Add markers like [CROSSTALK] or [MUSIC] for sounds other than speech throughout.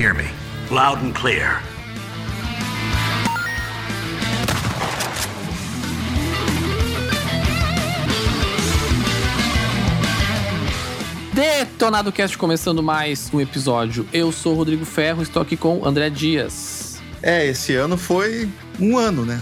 hear me? Loud and clear. Detonado Cast começando mais um episódio. Eu sou o Rodrigo Ferro, estou aqui com André Dias É, esse ano foi um ano, né?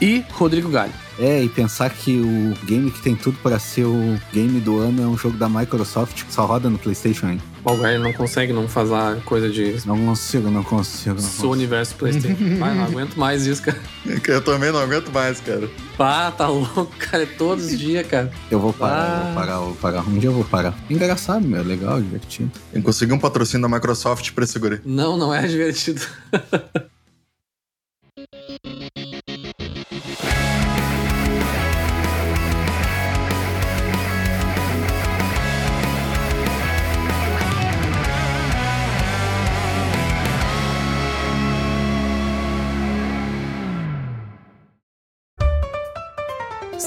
e Rodrigo Galho. É, e pensar que o game que tem tudo para ser o game do ano é um jogo da Microsoft que só roda no PlayStation ainda. O Galho não consegue não fazer coisa de Não consigo, não consigo. Não consigo. universo PlayStation. [LAUGHS] Ai, não aguento mais isso, cara. [LAUGHS] Eu também não aguento mais, cara. Ah, tá louco, cara. É todos os dias, cara. Eu vou parar, Ah. eu vou parar, eu vou parar. Um dia eu vou parar. Engraçado, meu, legal, divertido. Eu consegui um patrocínio da Microsoft pra esse guri. Não, não é divertido. [LAUGHS]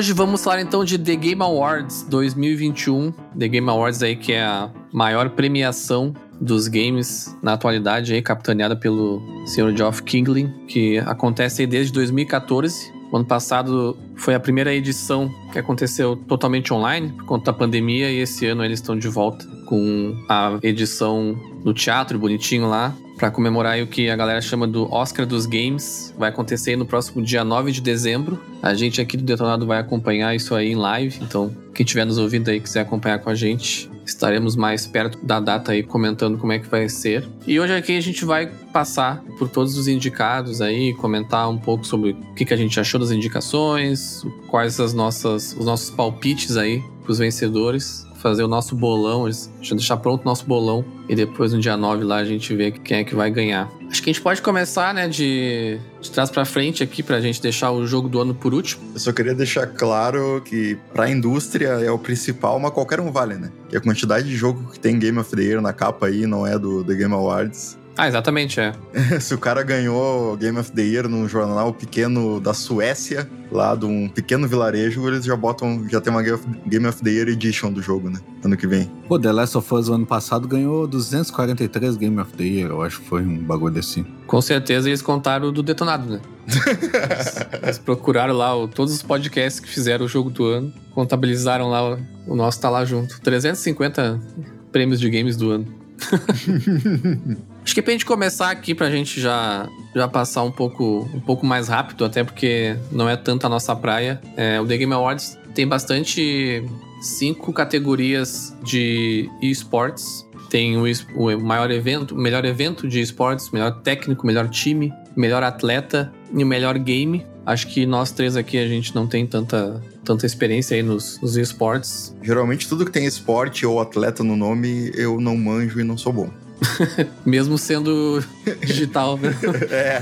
Hoje vamos falar então de The Game Awards 2021. The Game Awards aí que é a maior premiação dos games na atualidade aí, capitaneada pelo Sr. Geoff Kingley, que acontece aí desde 2014. O ano passado foi a primeira edição que aconteceu totalmente online por conta da pandemia e esse ano eles estão de volta com a edição no teatro bonitinho lá para comemorar o que a galera chama do Oscar dos Games. Vai acontecer no próximo dia 9 de dezembro. A gente aqui do Detonado vai acompanhar isso aí em live, então quem estiver nos ouvindo aí quiser acompanhar com a gente, estaremos mais perto da data aí comentando como é que vai ser. E hoje aqui a gente vai passar por todos os indicados aí, comentar um pouco sobre o que, que a gente achou das indicações, quais as nossas, os nossos palpites aí para os vencedores, fazer o nosso bolão, deixa eu deixar pronto o nosso bolão e depois no dia 9 lá a gente vê quem é que vai ganhar. Acho que a gente pode começar, né, de, de trás para frente aqui pra gente deixar o jogo do ano por último. Eu só queria deixar claro que pra indústria é o principal, mas qualquer um vale, né? E a quantidade de jogo que tem Game of the Year na capa aí não é do The Game Awards. Ah, exatamente, é. [LAUGHS] Se o cara ganhou Game of the Year num jornal pequeno da Suécia, lá de um pequeno vilarejo, eles já botam, já tem uma Game of- the Year Edition do jogo, né? Ano que vem. Pô, The Last of Us ano passado ganhou 243 Game of the Year, eu acho que foi um bagulho assim. Com certeza eles contaram o do detonado, né? Eles, [LAUGHS] eles procuraram lá o- todos os podcasts que fizeram o jogo do ano, contabilizaram lá, o- o nosso tá lá junto. 350 prêmios de games do ano. [LAUGHS] Acho que pra gente começar aqui, pra gente já, já passar um pouco, um pouco mais rápido, até porque não é tanto a nossa praia. é, o The Game Awards tem bastante cinco categorias de esports. Tem o, o maior evento, melhor evento de esportes, melhor técnico, melhor time, melhor atleta e o melhor game. Acho que nós três aqui a gente não tem tanta, tanta experiência aí nos, nos esportes. Geralmente tudo que tem esporte ou atleta no nome, eu não manjo e não sou bom. [LAUGHS] Mesmo sendo digital, né? É.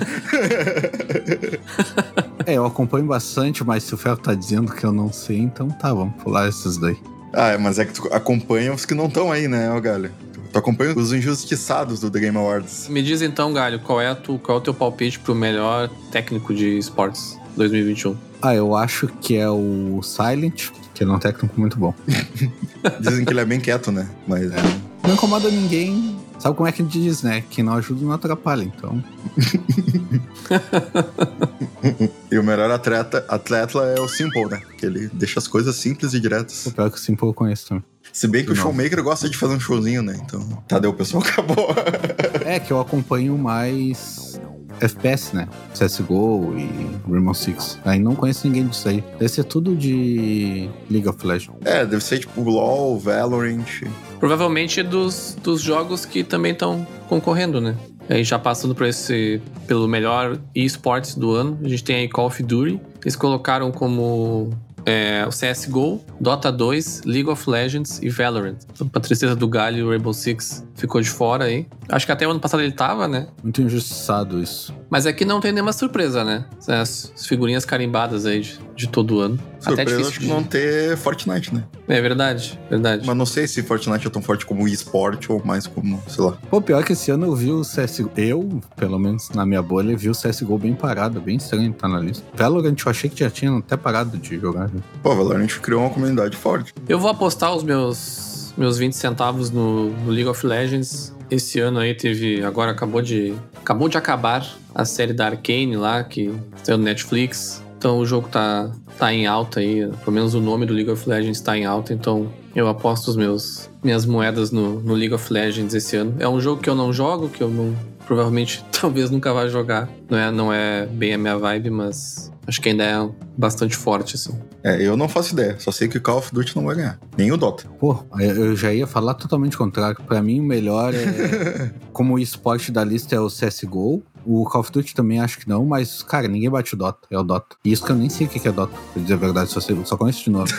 É, eu acompanho bastante, mas se o Ferro tá dizendo que eu não sei, então tá, vamos pular esses daí. ah, mas é que tu acompanha os que não estão aí, né, ô Galho? Tu acompanha os injustiçados do The Game Awards. Me diz então, Galho, qual é, tu, qual é o teu palpite pro melhor técnico de esportes 2021? Ah, eu acho que é o Silent, que ele é um técnico muito bom. [LAUGHS] Dizem que ele é bem quieto, né? Mas Não incomoda ninguém, Sabe como é que a gente diz, né? Quem não ajuda não atrapalha, então. [LAUGHS] E o melhor atleta, atleta é o Simple, né? Que ele deixa as coisas simples e diretas. O pior que o Simple eu conheço também. Se bem que o Não. showmaker gosta de fazer um showzinho, né? Então, Tadeu, o pessoal [LAUGHS] acabou. É que eu acompanho mais FPS, né? CSGO e Rainbow Six. Aí não conheço ninguém disso aí. Deve ser tudo de League of Legends. é, deve ser tipo LoL, Valorant. Provavelmente dos, dos jogos que também estão concorrendo, né? Aí já passando por esse pelo melhor esportes do ano, a gente tem aí Call of Duty. Eles colocaram como é, o CSGO, Dota 2, League of Legends e Valorant. Então, pra tristeza do Galho, o Rainbow Six ficou de fora aí. Acho que até o ano passado ele tava, né? Muito injustiçado isso. Mas aqui não tem nenhuma surpresa, né? As as figurinhas carimbadas aí de, de todo ano. até Surpresa, difícil acho que de... não ter Fortnite, né? É verdade, verdade. Mas não sei se Fortnite é tão forte como o esporte ou mais como, sei lá. Pô, pior que esse ano eu vi o CSGO. Eu, pelo menos na minha bolha, vi o CSGO bem parado. Bem estranho tá na lista. Valorant eu achei que já tinha até parado de jogar. né? Pô, Valorant criou uma comunidade forte. Eu vou apostar os meus, meus 20 centavos no, no League of Legends. Esse ano aí teve. Agora acabou de. Acabou de acabar a série da Arcane lá, que saiu no Netflix. Então o jogo tá, tá em alta aí. Pelo menos o nome do League of Legends tá em alta. Então eu aposto os meus minhas moedas no, no League of Legends esse ano. É um jogo que eu não jogo, que eu não. Provavelmente [LAUGHS] talvez nunca vá jogar. Não é, não é bem a minha vibe, mas acho que ainda é bastante forte, assim. É, eu não faço ideia. Só sei que o Call of Duty não vai ganhar. Nem o Dota. Pô, eu eu já ia falar totalmente o contrário. Pra mim, o melhor é. [LAUGHS] como o esporte da lista é o CSGO. O Call of Duty também acho que não, mas, cara, ninguém bate o Dota. É o Dota. E isso que eu nem sei o que é Dota, pra dizer a verdade, só, sei, só conheço de novo.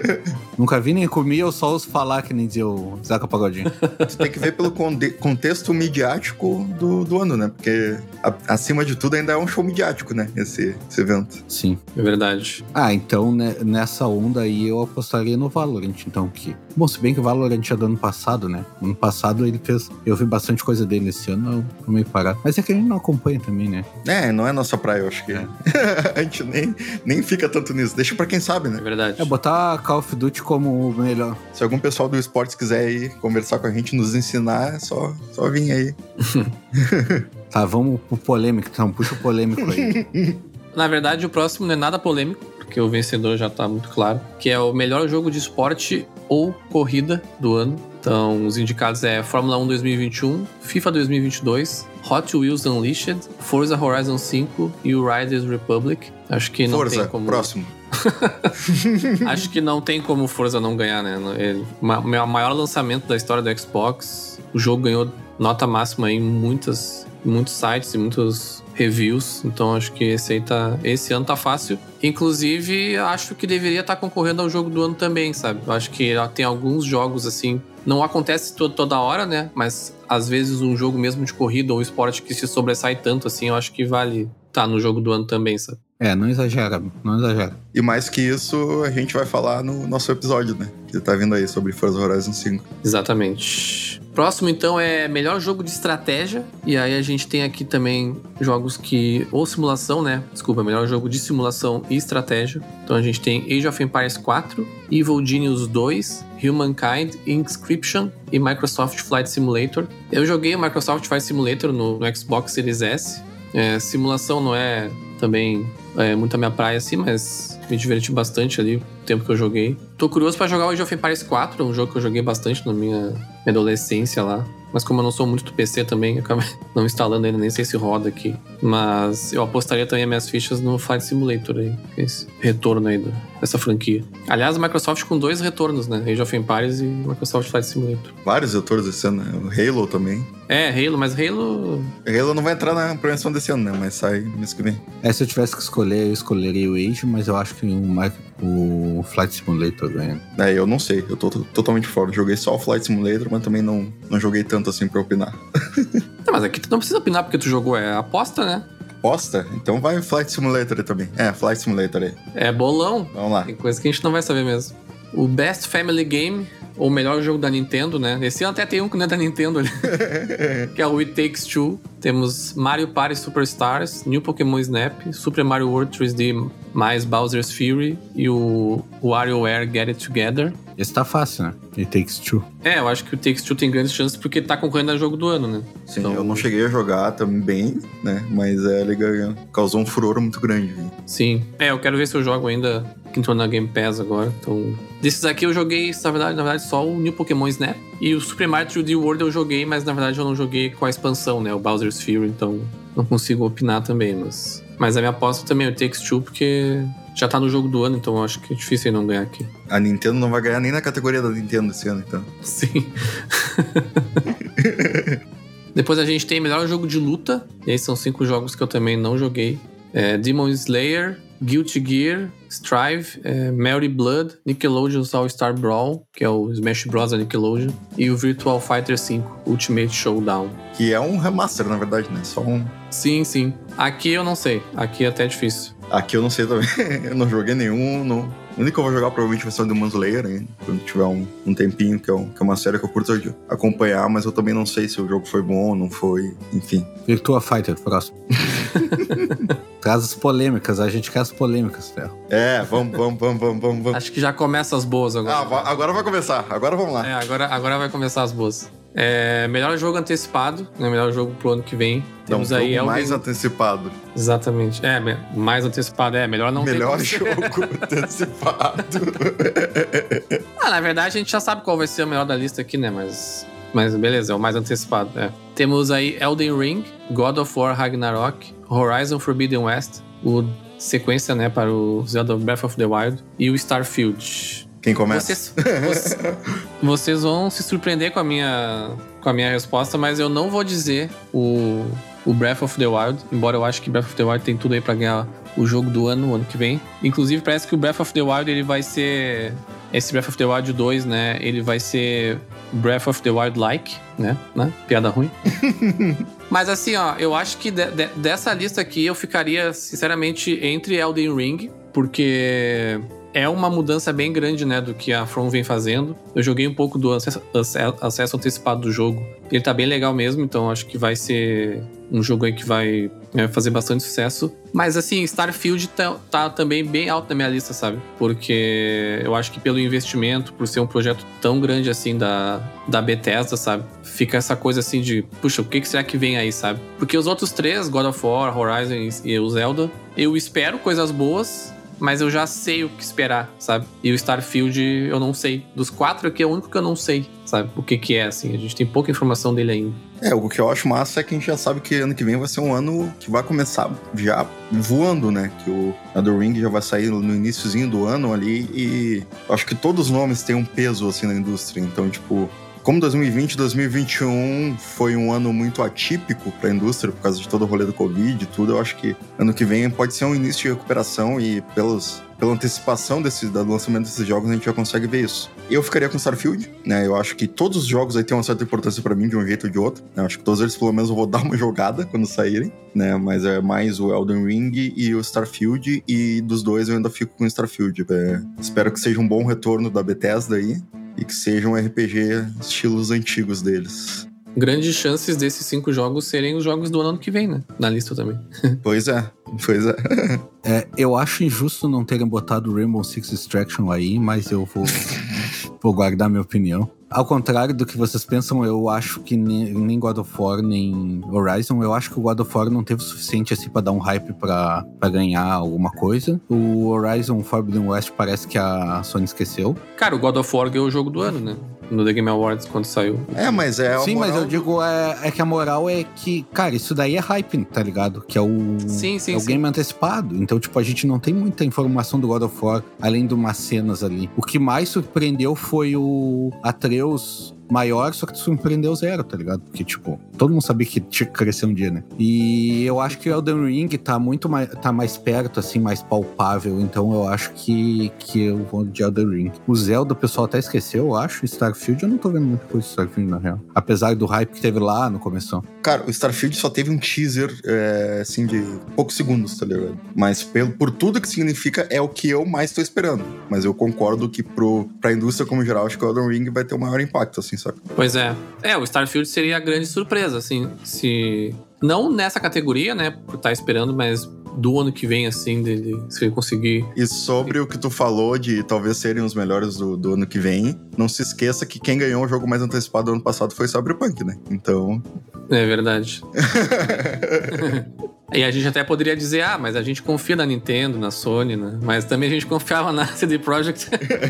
[LAUGHS] Nunca vi nem comi, eu só ouço falar que nem dizia o Zeca Pagodinho. Você tem que ver pelo contexto midiático do, do ano, né? Porque, a- acima de tudo, ainda é um show midiático, né? Esse, esse evento. Sim. É verdade. Ah, então né, nessa onda aí eu apostaria no Valorant, então que. Bom, se bem que o Valorant é do ano passado, né? Ano passado ele fez. Eu vi bastante coisa dele esse ano, eu tô meio parado. Mas é que a gente não acompanha também, né? É, não é nossa praia, eu acho que. É. [LAUGHS] a gente nem, nem fica tanto nisso. Deixa pra quem sabe, É né? verdade. É botar Call of Duty como o melhor. Se algum pessoal do esportes quiser ir conversar com a gente, nos ensinar, é só, só vir aí. [LAUGHS] Tá, vamos pro polêmico, então, puxa o polêmico aí. [LAUGHS] Na verdade, o próximo não é nada polêmico, porque o vencedor já tá muito claro, que é o melhor jogo de esporte ou corrida do ano. Então, os indicados é Fórmula 1 2021, FIFA 2022, Hot Wheels Unleashed, Forza Horizon 5 e o Riders Republic. Acho que não Forza, tem como. próximo. [LAUGHS] Acho que não tem como Forza não ganhar, né? Ele, ma- o maior lançamento da história do Xbox. O jogo ganhou nota máxima em muitas, muitos sites e muitos reviews. Então acho que esse aí tá. Esse ano tá fácil. Inclusive, acho que deveria estar concorrendo ao jogo do ano também, sabe? Acho que tem alguns jogos assim. Não acontece to- toda hora, né? Mas às vezes um jogo mesmo de corrida ou esporte que se sobressai tanto assim, eu acho que vale tá no jogo do ano também, sabe? É, não exagera, não exagera. E mais que isso, a gente vai falar no nosso episódio, né? Que tá vindo aí sobre Forza Horizon 5. Exatamente. Próximo, então, é melhor jogo de estratégia. E aí a gente tem aqui também jogos que. Ou simulação, né? Desculpa, melhor jogo de simulação e estratégia. Então a gente tem Age of Empires 4, Evil Genius 2, Humankind, Inscription e Microsoft Flight Simulator. Eu joguei o Microsoft Flight Simulator no, no Xbox Series S. É, simulação não é também é, muito a minha praia assim, mas me diverti bastante ali o tempo que eu joguei. Tô curioso pra jogar o Age of Empires 4, um jogo que eu joguei bastante na minha, minha adolescência lá. Mas como eu não sou muito do PC também, eu acabei [LAUGHS] não instalando ainda, nem sei se roda aqui. Mas eu apostaria também as minhas fichas no Flight Simulator aí, esse retorno aí do- dessa franquia. Aliás, a Microsoft com dois retornos, né? Age of Empires e Microsoft Flight Simulator. Vários autores esse ano, né? O Halo também. É, Halo, mas Halo Halo não vai entrar na premiação desse ano, né? Mas sai mês que vem. É, se eu tivesse que escolher, eu escolheria o Age, mas eu acho que o, Mi- o Flight Simulator ganha. É, eu não sei. Eu tô to- totalmente fora. Joguei só o Flight Simulator, mas também não, não joguei tanto assim pra opinar. Não, [LAUGHS] mas aqui tu não precisa opinar porque tu jogou, é aposta, né? Posta? Então vai o Flight Simulator aí também. É, Flight Simulator aí. É bolão. Vamos lá. Tem coisa que a gente não vai saber mesmo. O Best Family Game, ou melhor jogo da Nintendo, né? Esse ano até tem um que não é da Nintendo ali. [LAUGHS] que é o It Takes Two. Temos Mario Party Superstars, New Pokémon Snap, Super Mario World 3D mais Bowser's Fury e o WarioWare Get It Together. Esse tá fácil, né? It Takes Two. É, eu acho que o Takes Two tem grandes chances porque tá concorrendo a jogo do ano, né? Sim, Então- eu não cheguei a jogar também, né? Mas é legal, causou um furor muito grande. viu? Sim. É, eu quero ver se eu jogo ainda que entrou na Game Pass agora. Então. Desses aqui eu joguei, na verdade, na verdade, só o New Pokémon Snap. E o Super Mario 3D World eu joguei, mas na verdade eu não joguei com a expansão, né? O Bowser's Fury, então não consigo opinar também, mas. Mas a minha aposta também é o Takes Two, porque já tá no jogo do ano, então eu acho que é difícil ele não ganhar aqui. A Nintendo não vai ganhar nem na categoria da Nintendo esse ano, então. Sim. [LAUGHS] Depois a gente tem melhor jogo de luta. E aí são cinco jogos que eu também não joguei. É, Demon Slayer, Guilty Gear, Strive, é, Mary Blood, Nickelodeon's All Star Brawl, que é o Smash Bros. da Nickelodeon, e o Virtual Fighter 5 Ultimate Showdown. Que é um remaster, na verdade, né? Só um. Sim, sim. Aqui eu não sei. Aqui é até difícil. Aqui eu não sei também. [LAUGHS] eu não joguei nenhum. Não... O único que eu vou jogar provavelmente vai ser o Demon Slayer, hein? Quando tiver um, um tempinho, que é, um- que é uma série que eu curto de acompanhar, mas eu também não sei se o jogo foi bom ou não foi. Enfim. Virtua Fighter, próximo. [LAUGHS] Traz as polêmicas, a gente quer as polêmicas, Ferro. É, vamos, vamos, vamos, vamos, vamos. vamos. Acho que já começa as boas agora. Ah, agora vai começar. Agora vamos lá. É, agora, agora vai começar as boas. É, melhor jogo antecipado, né? Melhor jogo pro ano que vem. Não, Temos aí jogo Elden- mais antecipado. Exatamente. É, mais antecipado. É, melhor não ter Melhor ser. jogo [LAUGHS] antecipado. Ah, na verdade, a gente já sabe qual vai ser o melhor da lista aqui, né? Mas, mas beleza, é o mais antecipado. É. Temos aí Elden Ring, God of War Ragnarok, Horizon Forbidden West, o sequência, né, para o Zelda Breath of the Wild e o Starfield. Quem começa? Vocês, vocês, [LAUGHS] vocês vão se surpreender com a minha, com a minha resposta, mas eu não vou dizer o, o Breath of the Wild, embora eu acho que Breath of the Wild tem tudo aí pra ganhar o jogo do ano, ano que vem. Inclusive, parece que o Breath of the Wild ele vai ser. Esse Breath of the Wild 2, né? Ele vai ser Breath of the Wild like, né? né? Piada ruim. [LAUGHS] Mas assim, ó, eu acho que de- de- dessa lista aqui eu ficaria, sinceramente, entre Elden Ring, porque é uma mudança bem grande, né, do que a From vem fazendo. Eu joguei um pouco do acesso, ace- acesso antecipado do jogo. Ele tá bem legal mesmo, então acho que vai ser um jogo aí que vai é, fazer bastante sucesso. Mas assim, Starfield tá, tá também bem alto na minha lista, sabe? Porque eu acho que pelo investimento, por ser um projeto tão grande assim da, da Bethesda, sabe? Fica essa coisa assim de, puxa, o que, que será que vem aí, sabe? Porque os outros três, God of War, Horizon e o Zelda, eu espero coisas boas, mas eu já sei o que esperar, sabe? E o Starfield eu não sei. Dos quatro aqui é o único que eu não sei, sabe? O que que é, assim. A gente tem pouca informação dele ainda. É, o que eu acho massa é que a gente já sabe que ano que vem vai ser um ano que vai começar já voando, né? Que o Elden Ring já vai sair no iníciozinho do ano ali e acho que todos os nomes têm um peso assim na indústria. Então, tipo, como 2020 2021 foi um ano muito atípico para a indústria por causa de todo o rolê do Covid e tudo, eu acho que ano que vem pode ser um início de recuperação e pelos, pela antecipação desse, do lançamento desses jogos a gente já consegue ver isso. Eu ficaria com Starfield, né? Eu acho que todos os jogos aí têm uma certa importância para mim de um jeito ou de outro. né? Eu acho que todos eles pelo menos eu vou [LAUGHS] dar uma jogada quando saírem, né? Mas é mais o Elden Ring e o Starfield e dos dois eu ainda fico com Starfield. É, espero que seja um bom retorno da Bethesda aí e que seja um RPG estilos antigos deles. Grandes chances desses cinco jogos serem os jogos do ano que vem, né? Na lista também. [LAUGHS] Pois é, pois é. É, eu acho injusto não terem botado Rainbow Six Extraction aí, mas eu vou, [LAUGHS] vou guardar minha opinião. Ao contrário do que vocês pensam, eu acho que ne- nem God of War, nem Horizon, eu acho que o God of War não teve o suficiente assim pra dar um hype pra ganhar alguma coisa. O Horizon Forbidden West parece que a Sony esqueceu. Cara, o God of War ganhou o jogo do ano, né? No The Game Awards, quando saiu. É, mas é Sim, mas moral eu digo é, é que a moral é que, cara, isso daí é hype, tá ligado? Que é o, Sim, sim, é o sim. game antecipado. Então, tipo, a gente não tem muita informação do God of War, além de umas cenas ali. O que mais surpreendeu foi o Atreus maior, só que surpreendeu zero, tá ligado? Porque, tipo, todo mundo sabia que tinha que crescer um dia, né? E eu acho que o Elden Ring tá muito mais, tá mais perto, assim, mais palpável. Então eu acho que, que eu vou de Elden Ring. O Zelda, o pessoal até esqueceu, eu acho. Starfield, eu não tô vendo muita coisa de Starfield, na real. Apesar do hype que teve lá no começo. Cara, o Starfield só teve um teaser, é, assim, de poucos segundos, tá ligado? Mas pelo, por tudo que significa, é o que eu mais tô esperando. Mas eu concordo que pro, pra indústria como geral, acho que o Elden Ring vai ter o maior impacto, assim, sabe? Pois é. É, o Starfield seria a grande surpresa, assim, se. Não nessa categoria, né? Por estar esperando, mas do ano que vem, assim, dele, se ele conseguir. E sobre o que tu falou de talvez serem os melhores do, do ano que vem, não se esqueça que quem ganhou o jogo mais antecipado do ano passado foi Cyberpunk, né? Então. É verdade. [LAUGHS] E a gente até poderia dizer, ah, mas a gente confia na Nintendo, na Sony, né? Mas também a gente confiava na [LAUGHS] CD Projekt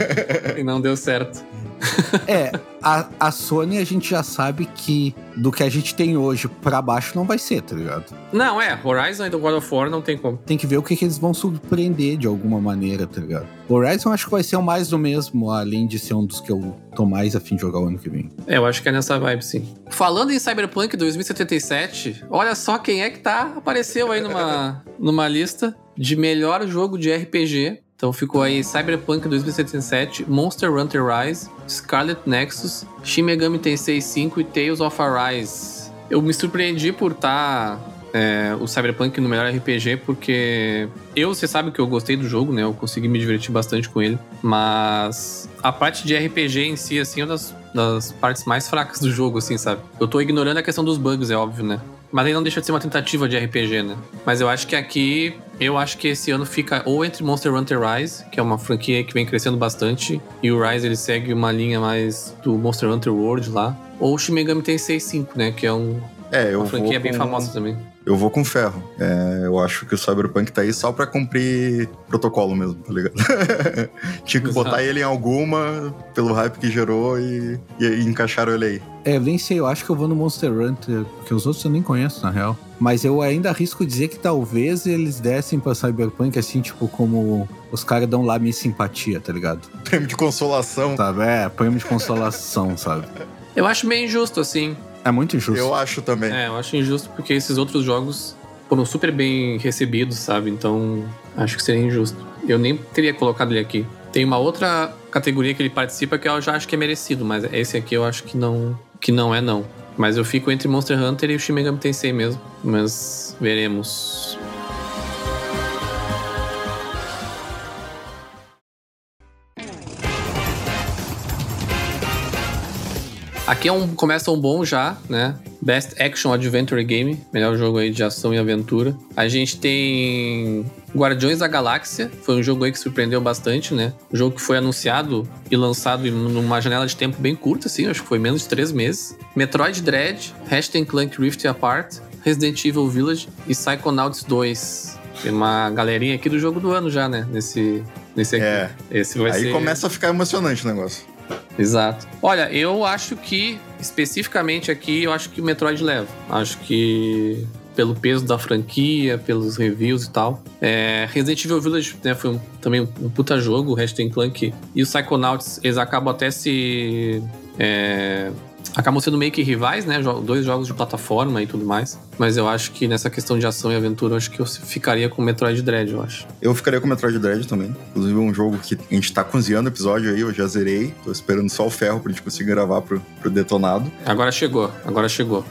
[LAUGHS] e não deu certo. [LAUGHS] É, a, a Sony a gente já sabe que do que a gente tem hoje pra baixo não vai ser, tá ligado? Não, é, Horizon e do God of War não tem como. Tem que ver o que, que eles vão surpreender de alguma maneira, tá ligado? Horizon acho que vai ser o mais do mesmo, além de ser um dos que eu tô mais afim de jogar o ano que vem. É, eu acho que é nessa vibe, sim. Falando em Cyberpunk 2077, olha só quem é que tá, apareceu aí numa, [LAUGHS] numa lista de melhor jogo de RPG. Então ficou aí Cyberpunk 2077, Monster Hunter Rise, Scarlet Nexus, Shin Megami Tensei 5 e Tales of Arise. Eu me surpreendi por estar é, o Cyberpunk no melhor RPG, porque eu, você sabe que eu gostei do jogo, né? Eu consegui me divertir bastante com ele, mas a parte de RPG em si, assim, é uma das, das partes mais fracas do jogo, assim, sabe? Eu tô ignorando a questão dos bugs, é óbvio, né? Mas aí não deixa de ser uma tentativa de RPG, né? Mas eu acho que aqui, eu acho que esse ano fica ou entre Monster Hunter Rise, que é uma franquia que vem crescendo bastante, e o Rise ele segue uma linha mais do Monster Hunter World lá, ou o Shin Megami Tensei 5, né? Que é um, É, eu uma franquia vou bem com- famosa também. Eu vou com ferro. É, eu acho que o Cyberpunk tá aí só pra cumprir protocolo mesmo, tá ligado? [LAUGHS] Tinha que Exato. botar ele em alguma pelo hype que gerou e, e, e encaixaram ele aí. É, eu nem sei, eu acho que eu vou no Monster Hunter, porque os outros eu nem conheço, na real. Mas eu ainda arrisco dizer que talvez eles dessem pra Cyberpunk, assim, tipo, como os caras dão lá minha simpatia, tá ligado? Prêmio de consolação. Sabe? É, prêmio de consolação, sabe? Eu acho meio injusto, assim. É muito injusto. Eu acho também. É, eu acho injusto porque esses outros jogos foram super bem recebidos, sabe? Então, acho que seria injusto. Eu nem teria colocado ele aqui. Tem uma outra categoria que ele participa que eu já acho que é merecido, mas esse aqui eu acho que não, que não é não. Mas eu fico entre Monster Hunter e o Shin Megami Tensei mesmo. Mas veremos. Aqui é um, começa um bom já, né? Best Action Adventure Game, melhor jogo aí de ação e aventura. A gente tem Guardiões da Galáxia, foi um jogo aí que surpreendeu bastante, né? Um jogo que foi anunciado e lançado numa janela de tempo bem curta, assim, acho que foi menos de três meses. Metroid Dread, Ratchet Clank Rift Apart, Resident Evil Village e Psychonauts 2. Tem uma galerinha aqui do jogo do ano já, né? Nesse, nesse aqui. É. Esse vai aí ser... começa a ficar emocionante o negócio. Exato. Olha, eu acho que, especificamente aqui, eu acho que o Metroid leva. Acho que pelo peso da franquia, pelos reviews e tal. É, Resident Evil Village né, foi um- também um, puta jogo, o Ratchet Clank e o Psychonauts, eles acabam até se... é, acabam sendo meio que rivais, né? Dois jogos de plataforma e tudo mais. Mas eu acho que nessa questão de ação e aventura, eu acho que eu ficaria com o Metroid Dread, eu acho. Eu ficaria com o Metroid Dread também. Inclusive, um jogo que a gente tá cozinhando o episódio aí, eu já zerei. Tô esperando só o ferro pra gente conseguir gravar pro, pro detonado. Agora chegou, agora chegou.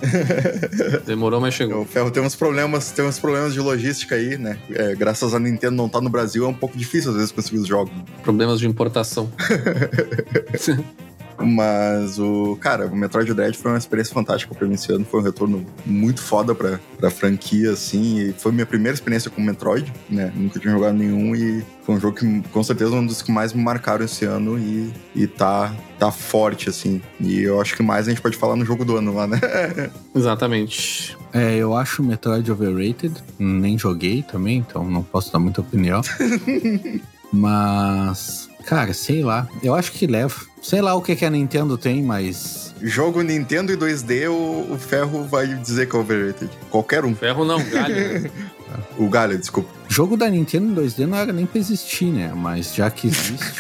[LAUGHS] Demorou, mas chegou. O ferro tem uns problemas, tem uns problemas de logística aí, né? É, graças a Nintendo não tá no Brasil, é um pouco difícil às vezes conseguir os jogos. Problemas de importação. [LAUGHS] Mas o. Cara, o Metroid Dread foi uma experiência fantástica pra mim esse ano. Foi um retorno muito foda pra, pra franquia, assim. E foi minha primeira experiência com Metroid, né? Nunca tinha jogado nenhum e foi um jogo que, com certeza, é um dos que mais me marcaram esse ano e, e tá, tá forte, assim. E eu acho que mais a gente pode falar no jogo do ano lá, né? [LAUGHS] Exatamente. É, eu acho o Metroid overrated. Nem joguei também, então não posso dar muita opinião. [LAUGHS] Mas, cara, sei lá. Eu acho que leva. Sei lá o que, que a Nintendo tem, mas. Jogo Nintendo e 2D, o, o Ferro vai dizer que é overrated. Qualquer um. Ferro não, galho. [LAUGHS] O Galho, desculpa. Jogo da Nintendo em 2D não era nem pra existir, né? Mas já que existe.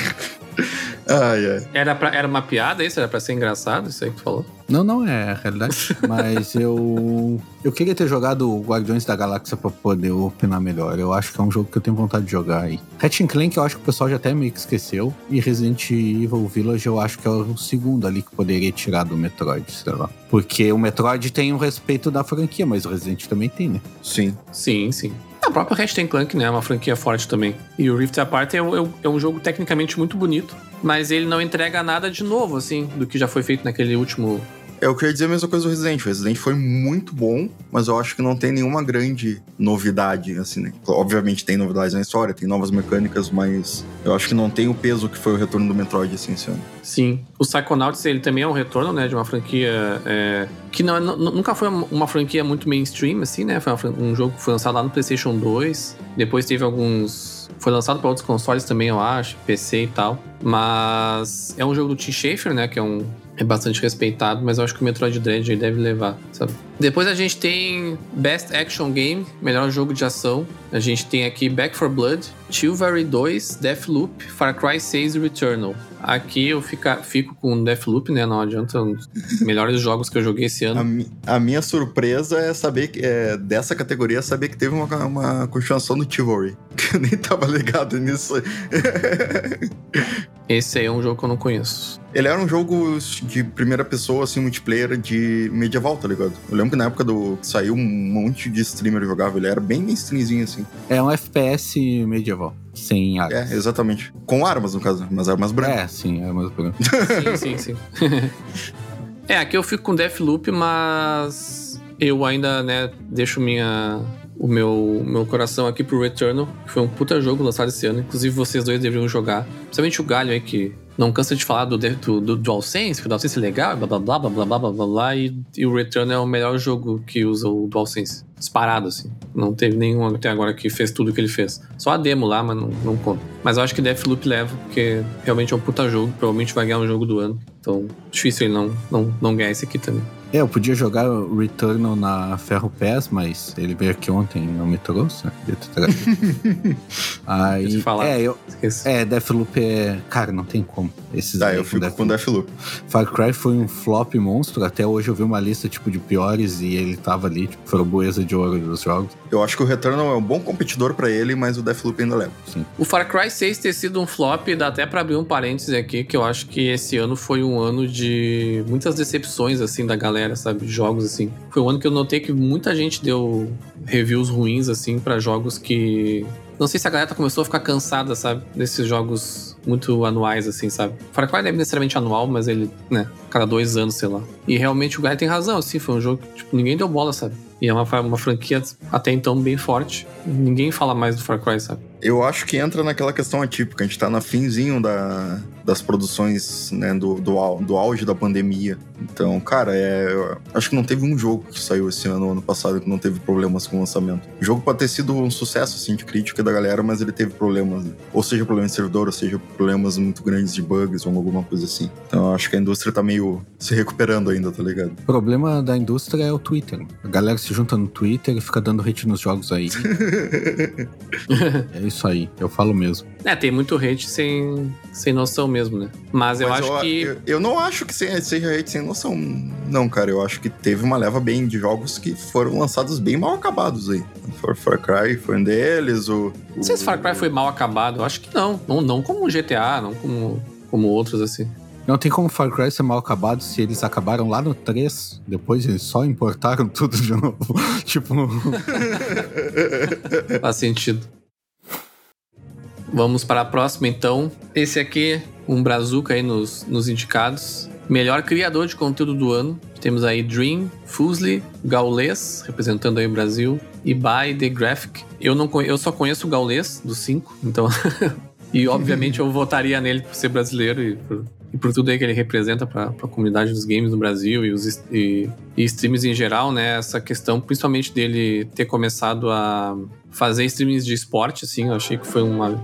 [LAUGHS] Ai, ai. Era, pra, era uma piada isso? Era pra ser engraçado isso aí que tu falou? Não, não é a realidade. [LAUGHS] Mas eu. Eu queria ter jogado o Guardiões da Galáxia pra poder opinar melhor. Eu acho que é um jogo que eu tenho vontade de jogar aí. Ratchet Clank eu acho que o pessoal já até meio que esqueceu. E Resident Evil Village eu acho que é o segundo ali que poderia tirar do Metroid, sei lá. Porque o Metroid tem o respeito da franquia, mas o Resident também tem, né? Sim. Sim, sim. A própria Ratchet Clank, né? É uma franquia forte também. E o Rift Apart é, um- é um jogo tecnicamente muito bonito, mas ele não entrega nada de novo, assim, do que já foi feito naquele último É, eu queria dizer a mesma coisa do Resident. O Resident foi muito bom, mas eu acho que não tem nenhuma grande novidade, assim, né? Obviamente tem novidades na história, tem novas mecânicas, mas eu acho que não tem o peso que foi o retorno do Metroid, assim, esse ano. Sim. O Psychonauts, ele também é um retorno, né, de uma franquia é, que não, nunca foi uma franquia muito mainstream, assim, né? Foi um jogo que foi lançado lá no PlayStation 2. Depois teve alguns. Foi lançado para outros consoles também, eu acho, PC e tal. Mas é um jogo do Tim Schafer, né? Que é um. É bastante respeitado, mas eu acho que o Metroid Dread aí deve levar, sabe? Depois a gente tem Best Action Game, melhor jogo de ação. A gente tem aqui Back 4 Blood, Chivalry 2, Deathloop, Far Cry 6 e Returnal. Aqui eu fica, fico com Deathloop, né? Não adianta. Um dos [LAUGHS] melhores jogos que eu joguei esse A, ano. mi- a minha surpresa é saber que, é, dessa categoria, é saber que teve uma, uma continuação do Chivalry. [LAUGHS] Que eu nem tava ligado nisso. [LAUGHS] Esse aí é um jogo que eu não conheço. Ele era um jogo de primeira pessoa, assim, multiplayer de medieval, tá ligado? Eu lembro que na época do que saiu um monte de streamer jogava, ele era bem mainstreamzinho, assim. É um FPS medieval, sem armas. É, exatamente. Com armas, no caso, mas armas brancas. É, sim, é mais branco. [LAUGHS] Sim, sim, sim. [LAUGHS] é, aqui eu fico com Deathloop, mas eu ainda, né, deixo minha, o meu, meu coração aqui pro Returnal, que foi um puta jogo lançado esse ano. Inclusive, vocês dois deveriam jogar. Principalmente o Galho aí, que não cansa de falar do, do, do DualSense, que o DualSense é legal, blá blá blá blá blá blá blá, blá, blá e, e, o Returnal é o melhor jogo que usa o DualSense. Disparado, assim. Não teve nenhum até agora que fez tudo o que ele fez. Só a demo lá, mas não, não conta. Mas eu acho que Deathloop leva, porque realmente é um puta jogo, provavelmente vai ganhar um jogo do ano. Então, difícil ele não, não, não ganhar esse aqui também. É, eu podia jogar o Returnal na Ferro Pass, mas ele veio aqui ontem e não me trouxe. Devia ter trazido. [LAUGHS] Aí, Deixa eu falar. é, eu, Esqueci. é, Deathloop é... Cara, não tem como. Esses Tá, aí eu fico com Deathloop. Far Cry foi um flop monstro. Até hoje eu vi uma lista, tipo, de piores e ele tava ali, tipo, framboesa de ouro dos jogos. Eu acho que o Returnal é um bom competidor pra ele, mas o Deathloop ainda leva. Sim. O Far Cry 6 ter sido um flop, dá até pra abrir um parênteses aqui, que eu acho que esse ano foi um ano de muitas decepções, assim, da galera, sabe? De jogos, assim. Foi um ano que eu notei que muita gente deu reviews ruins, assim, pra jogos que. Não sei se a galera começou a ficar cansada, sabe? Desses jogos muito anuais, assim, sabe? Far Cry não é necessariamente anual, mas ele, né? Cada dois anos, sei lá. E realmente o Guy tem razão, assim. Foi um jogo que, tipo, ninguém deu bola, sabe? E é uma, uma franquia até então bem forte. Ninguém fala mais do Far Cry, sabe? Eu acho que entra naquela questão atípica. A gente tá no finzinho da, das produções, né, do, do, do auge da pandemia. Então, cara, é, acho que não teve um jogo que saiu esse ano, ano passado, que não teve problemas com o lançamento. O jogo pode ter sido um sucesso, assim, de crítica da galera, mas ele teve problemas. Ou seja, problemas de servidor, ou seja, problemas muito grandes de bugs ou alguma coisa assim. Então, eu acho que a indústria tá meio se recuperando ainda, tá ligado? O problema da indústria é o Twitter. A galera se junta no Twitter e fica dando hate nos jogos aí. [LAUGHS] é isso aí, eu falo mesmo. É, tem muito hate sem, sem noção mesmo, né? Mas eu Mas acho que. Eu, eu não acho que se- seja hate sem noção. Não, cara. Eu acho que teve uma leva bem de jogos que foram lançados bem mal acabados aí. Far, Far Cry foi um deles. O, Não sei se Far Cry foi mal acabado. Eu acho que não. Não, não como o GTA, não como, como outros, assim. Não tem como Far Cry ser mal acabado se eles acabaram lá no 3, depois eles só importaram [LAUGHS] tudo de novo. [LAUGHS] tipo, Faz sentido. Vamos para a próxima, então. Esse aqui, um brazuca aí nos, nos indicados. Melhor criador de conteúdo do ano. Temos aí Dream, Fusli, Gaules, representando aí o Brasil, e By The Graphic. Eu, não, eu só conheço o Gaules, dos cinco, então... [LAUGHS] e obviamente eu votaria nele por ser brasileiro e por, e por tudo aí que ele representa para a comunidade dos games no Brasil e os e, e streams em geral, né? Essa questão, principalmente dele ter começado a fazer streamings de esporte, assim, eu achei que foi uma,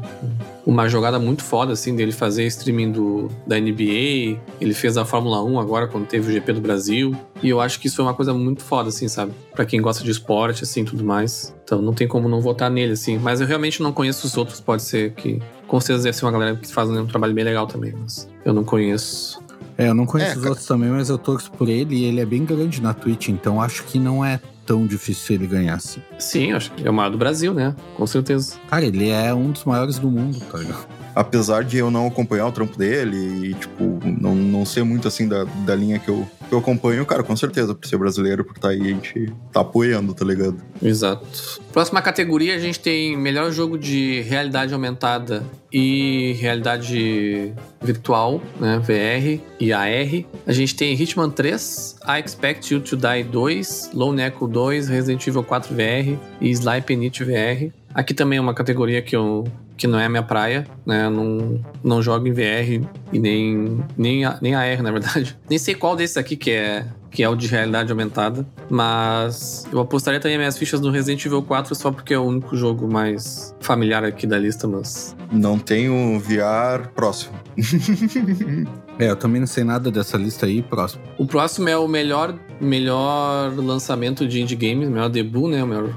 uma jogada muito foda, assim, dele fazer streaming do, da NBA. Ele fez a Fórmula 1 agora, quando teve o GP do Brasil. E eu acho que isso foi uma coisa muito foda, assim, sabe? Pra quem gosta de esporte, assim, tudo mais. Então não tem como não votar nele, assim. Mas eu realmente não conheço os outros, pode ser que. Com certeza deve ser uma galera que faz um trabalho bem legal também, mas eu não conheço. é, eu não conheço É, os outros também, mas eu torço por ele e ele é bem grande na Twitch, então acho que não é tão difícil ele ganhar assim. Sim, acho que é o maior do Brasil, né? Com certeza. Cara, ele é um dos maiores do mundo, tá ligado? Apesar de eu não acompanhar o trampo dele e, tipo, não, não ser muito assim da, da linha que eu, que eu acompanho, cara, com certeza, por ser brasileiro, por estar tá aí, a gente tá apoiando, tá ligado? Exato. Próxima categoria, a gente tem melhor jogo de realidade aumentada e realidade virtual, né, VR e AR. A gente tem Hitman 3, I Expect You to Die 2, Lone Echo 2, Resident Evil 4 VR e Sly Penite VR. Aqui também é uma categoria que eu que não é a minha praia, né? Não, não jogo em VR e nem, nem, a, nem AR, na verdade. [LAUGHS] Nem sei qual desses aqui que é, que é o de realidade aumentada, mas eu apostaria também minhas fichas no Resident Evil 4 só porque é o único jogo mais familiar aqui da lista, mas... Não tenho VR próximo. [LAUGHS] é, eu também não sei nada dessa lista aí, próximo. O próximo é o melhor, melhor lançamento de indie games, melhor debut, né? O melhor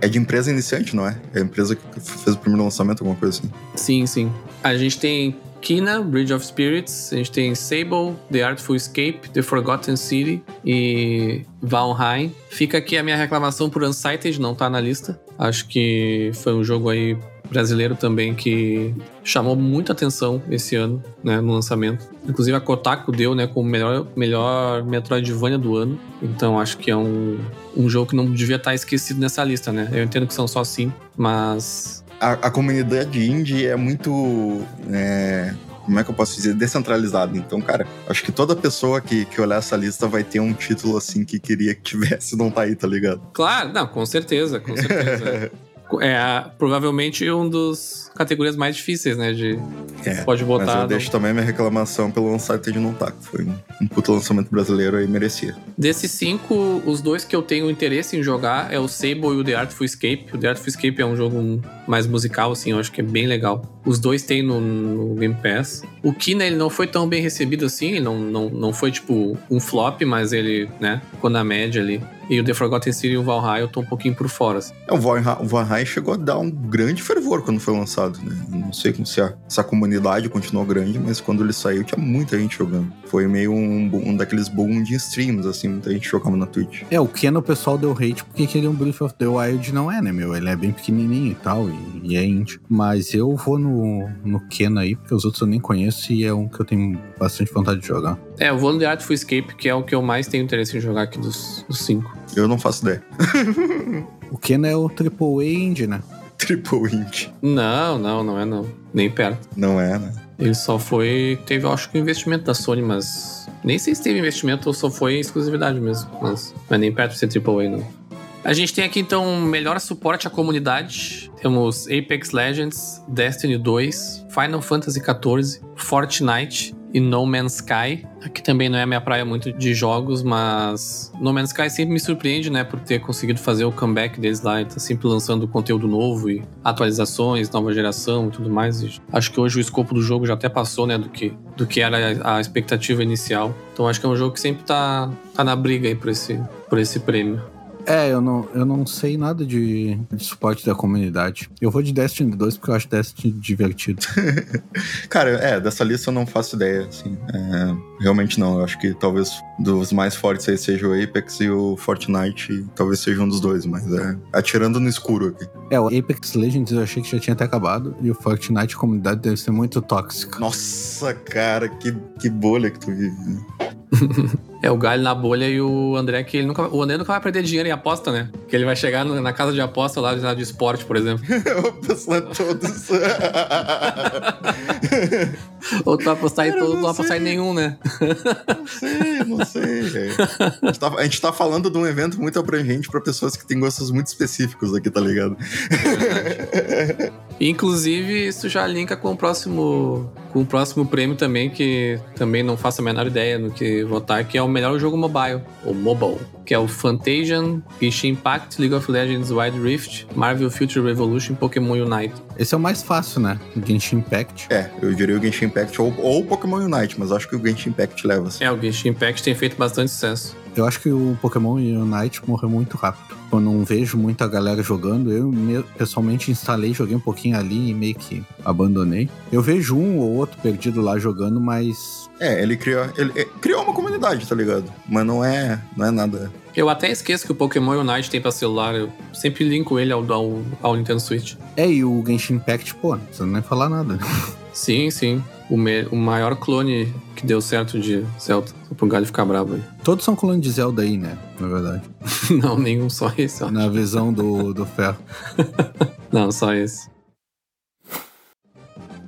é de empresa iniciante, não é? É a empresa que fez o primeiro lançamento, alguma coisa assim. Sim, sim. A gente tem Kina, Bridge of Spirits, a gente tem Sable, The Artful Escape, The Forgotten City e Valheim. Fica aqui a minha reclamação por Unsighted, não tá na lista. Acho que foi um jogo aí brasileiro também que chamou muita atenção esse ano, né, no lançamento. Inclusive a Kotaku deu, né, como melhor, melhor Metroidvania do ano. Então acho que é um, um jogo que não devia estar esquecido nessa lista, né? Eu entendo que são só cinco, mas... A, a comunidade indie é muito... É como é que eu posso dizer, descentralizado. Então, cara, acho que toda pessoa que, que olhar essa lista vai ter um título assim que queria que tivesse, não tá aí, tá ligado? Claro, não, com certeza, com certeza. [LAUGHS] é provavelmente um dos categorias mais difíceis, né? De é, pode botar. Mas eu deixo também minha reclamação pelo Uncharted não tá, que foi um, um puto lançamento brasileiro aí merecia. Desses cinco, os dois que eu tenho interesse em jogar é o Sable e o The Artful Escape. O The Artful Escape é um jogo mais musical, assim, eu acho que é bem legal. Os dois tem no, no Game Pass. O Kina, ele não foi tão bem recebido assim, ele não, não, não foi tipo um flop, mas ele, né, ficou na média ali. E o The Forgotten City e o Valhalla eu tô um pouquinho por fora. Assim. É, o Valhalla chegou a dar um grande fervor quando foi lançado, né? Não sei se a, se a comunidade continuou grande, mas quando ele saiu tinha muita gente jogando. Foi meio um, um daqueles boom de streams, assim, muita gente jogava na Twitch. É, o Ken o pessoal deu hate porque aquele um Breath of the Wild não é, né, meu? Ele é bem pequenininho e tal, e, e é indie. Mas eu vou no, no Ken aí, porque os outros eu nem conheço e é um que eu tenho bastante vontade de jogar. É, eu vou no The Artful Escape, que é o que eu mais tenho interesse em jogar aqui dos, dos cinco. Eu não faço ideia. [LAUGHS] o Ken é o Triple A Indie, né? Triple Indie. Não, não, não é não. Nem perto. Não é, né? Ele só foi. Teve, acho que, um investimento da Sony, mas. Nem sei se teve investimento ou só foi exclusividade mesmo. Mas não é nem perto de ser AAA, não. A gente tem aqui então melhor suporte à comunidade. Temos Apex Legends, Destiny 2, Final Fantasy XIV, Fortnite, e No Man's Sky. Aqui também não é a minha praia muito de jogos, mas No Man's Sky sempre me surpreende, né, por ter conseguido fazer o comeback deles lá e tá sempre lançando conteúdo novo e atualizações, nova geração e tudo mais. E acho que hoje o escopo do jogo já até passou, né, do que, do que era a expectativa inicial. Então acho que é um jogo que sempre tá, tá na briga aí por esse, por esse prêmio. É, eu não, eu não sei nada de, de, suporte da comunidade. Eu vou de Destiny 2 porque eu acho Destiny divertido. [LAUGHS] Cara, é, dessa lista eu não faço ideia, assim. É, realmente não. Eu acho que talvez dos mais fortes aí seja o Apex e o Fortnite. Talvez seja um dos dois, mas é atirando no escuro aqui. É, o Apex Legends eu achei que já tinha até acabado. E o Fortnite, a comunidade deve ser muito tóxica. Nossa, cara, que, que bolha que tu vive. [LAUGHS] É o galho na bolha e o André que ele nunca. O André nunca vai perder dinheiro em aposta, né? Que ele vai chegar na casa de aposta lá de, de esporte, por exemplo. [LAUGHS] Eu apostar todos. [LAUGHS] Ou tu vai apostar em todos, não vai apostar em nenhum, né? Não sei, não sei. A gente, tá, a gente tá falando de um evento muito abrangente para pessoas que têm gostos muito específicos aqui, tá ligado? Inclusive, isso já linka com o próximo com o próximo prêmio também, que também não faço a menor ideia no que votar, que é o melhor jogo mobile, ou mobile, que é o Fantasian, Genshin Impact, League of Legends Wild Rift, Marvel Future Revolution Pokémon Unite. Esse é o mais fácil, né? O Genshin Impact. É, eu diria o Genshin Impact ou, ou Pokémon Unite, mas acho que o Genshin Impact leva. Assim. É, o Genshin Impact tem feito bastante sucesso. Eu acho que o Pokémon Unite morreu muito rápido. Eu não vejo muita galera jogando. Eu pessoalmente instalei, joguei um pouquinho ali e meio que abandonei. Eu vejo um ou outro perdido lá jogando, mas. É, ele criou, ele, ele criou uma comunidade, tá ligado? Mas não é, não é nada Eu até esqueço que o Pokémon Unite tem pra celular. Eu sempre linko ele ao, ao, ao Nintendo Switch. É, e o Genshin Impact, pô, não precisa nem falar nada. [LAUGHS] Sim, sim. O, me, o maior clone que deu certo de Zelda. Só pro galho ficar bravo aí. [LAUGHS] Todos são clones de Zelda aí, né? Na verdade. [LAUGHS] Não, nenhum, só esse. Na visão do, [LAUGHS] do ferro. Não, só esse.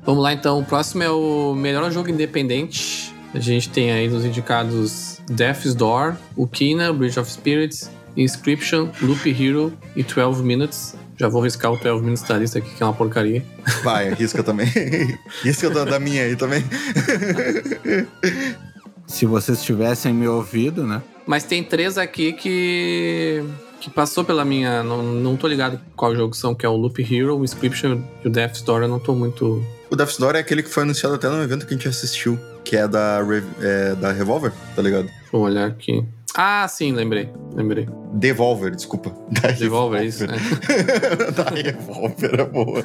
Vamos lá então. O próximo é o melhor jogo independente. A gente tem aí nos indicados Death's Door, Ukina, Bridge of Spirits, Inscription, Loop Hero e 12 Minutes. Já vou riscar o 12 Minutes da lista aqui, que é uma porcaria. Vai, risca também. [LAUGHS] risca da, da minha aí também. Se vocês tivessem me ouvido, né? Mas tem três aqui que. que passou pela minha. Não, não tô ligado qual jogo são, que é o Loop Hero, o Inscription e o Death's Door. Eu não tô muito. O Death's Door é aquele que foi anunciado até no evento que a gente assistiu, que é da, Re- é, da Revolver, tá ligado? Deixa eu olhar aqui. Ah, sim, lembrei. Lembrei. Devolver, desculpa. Da Devolver, é isso. né? da Revolver é [LAUGHS] boa.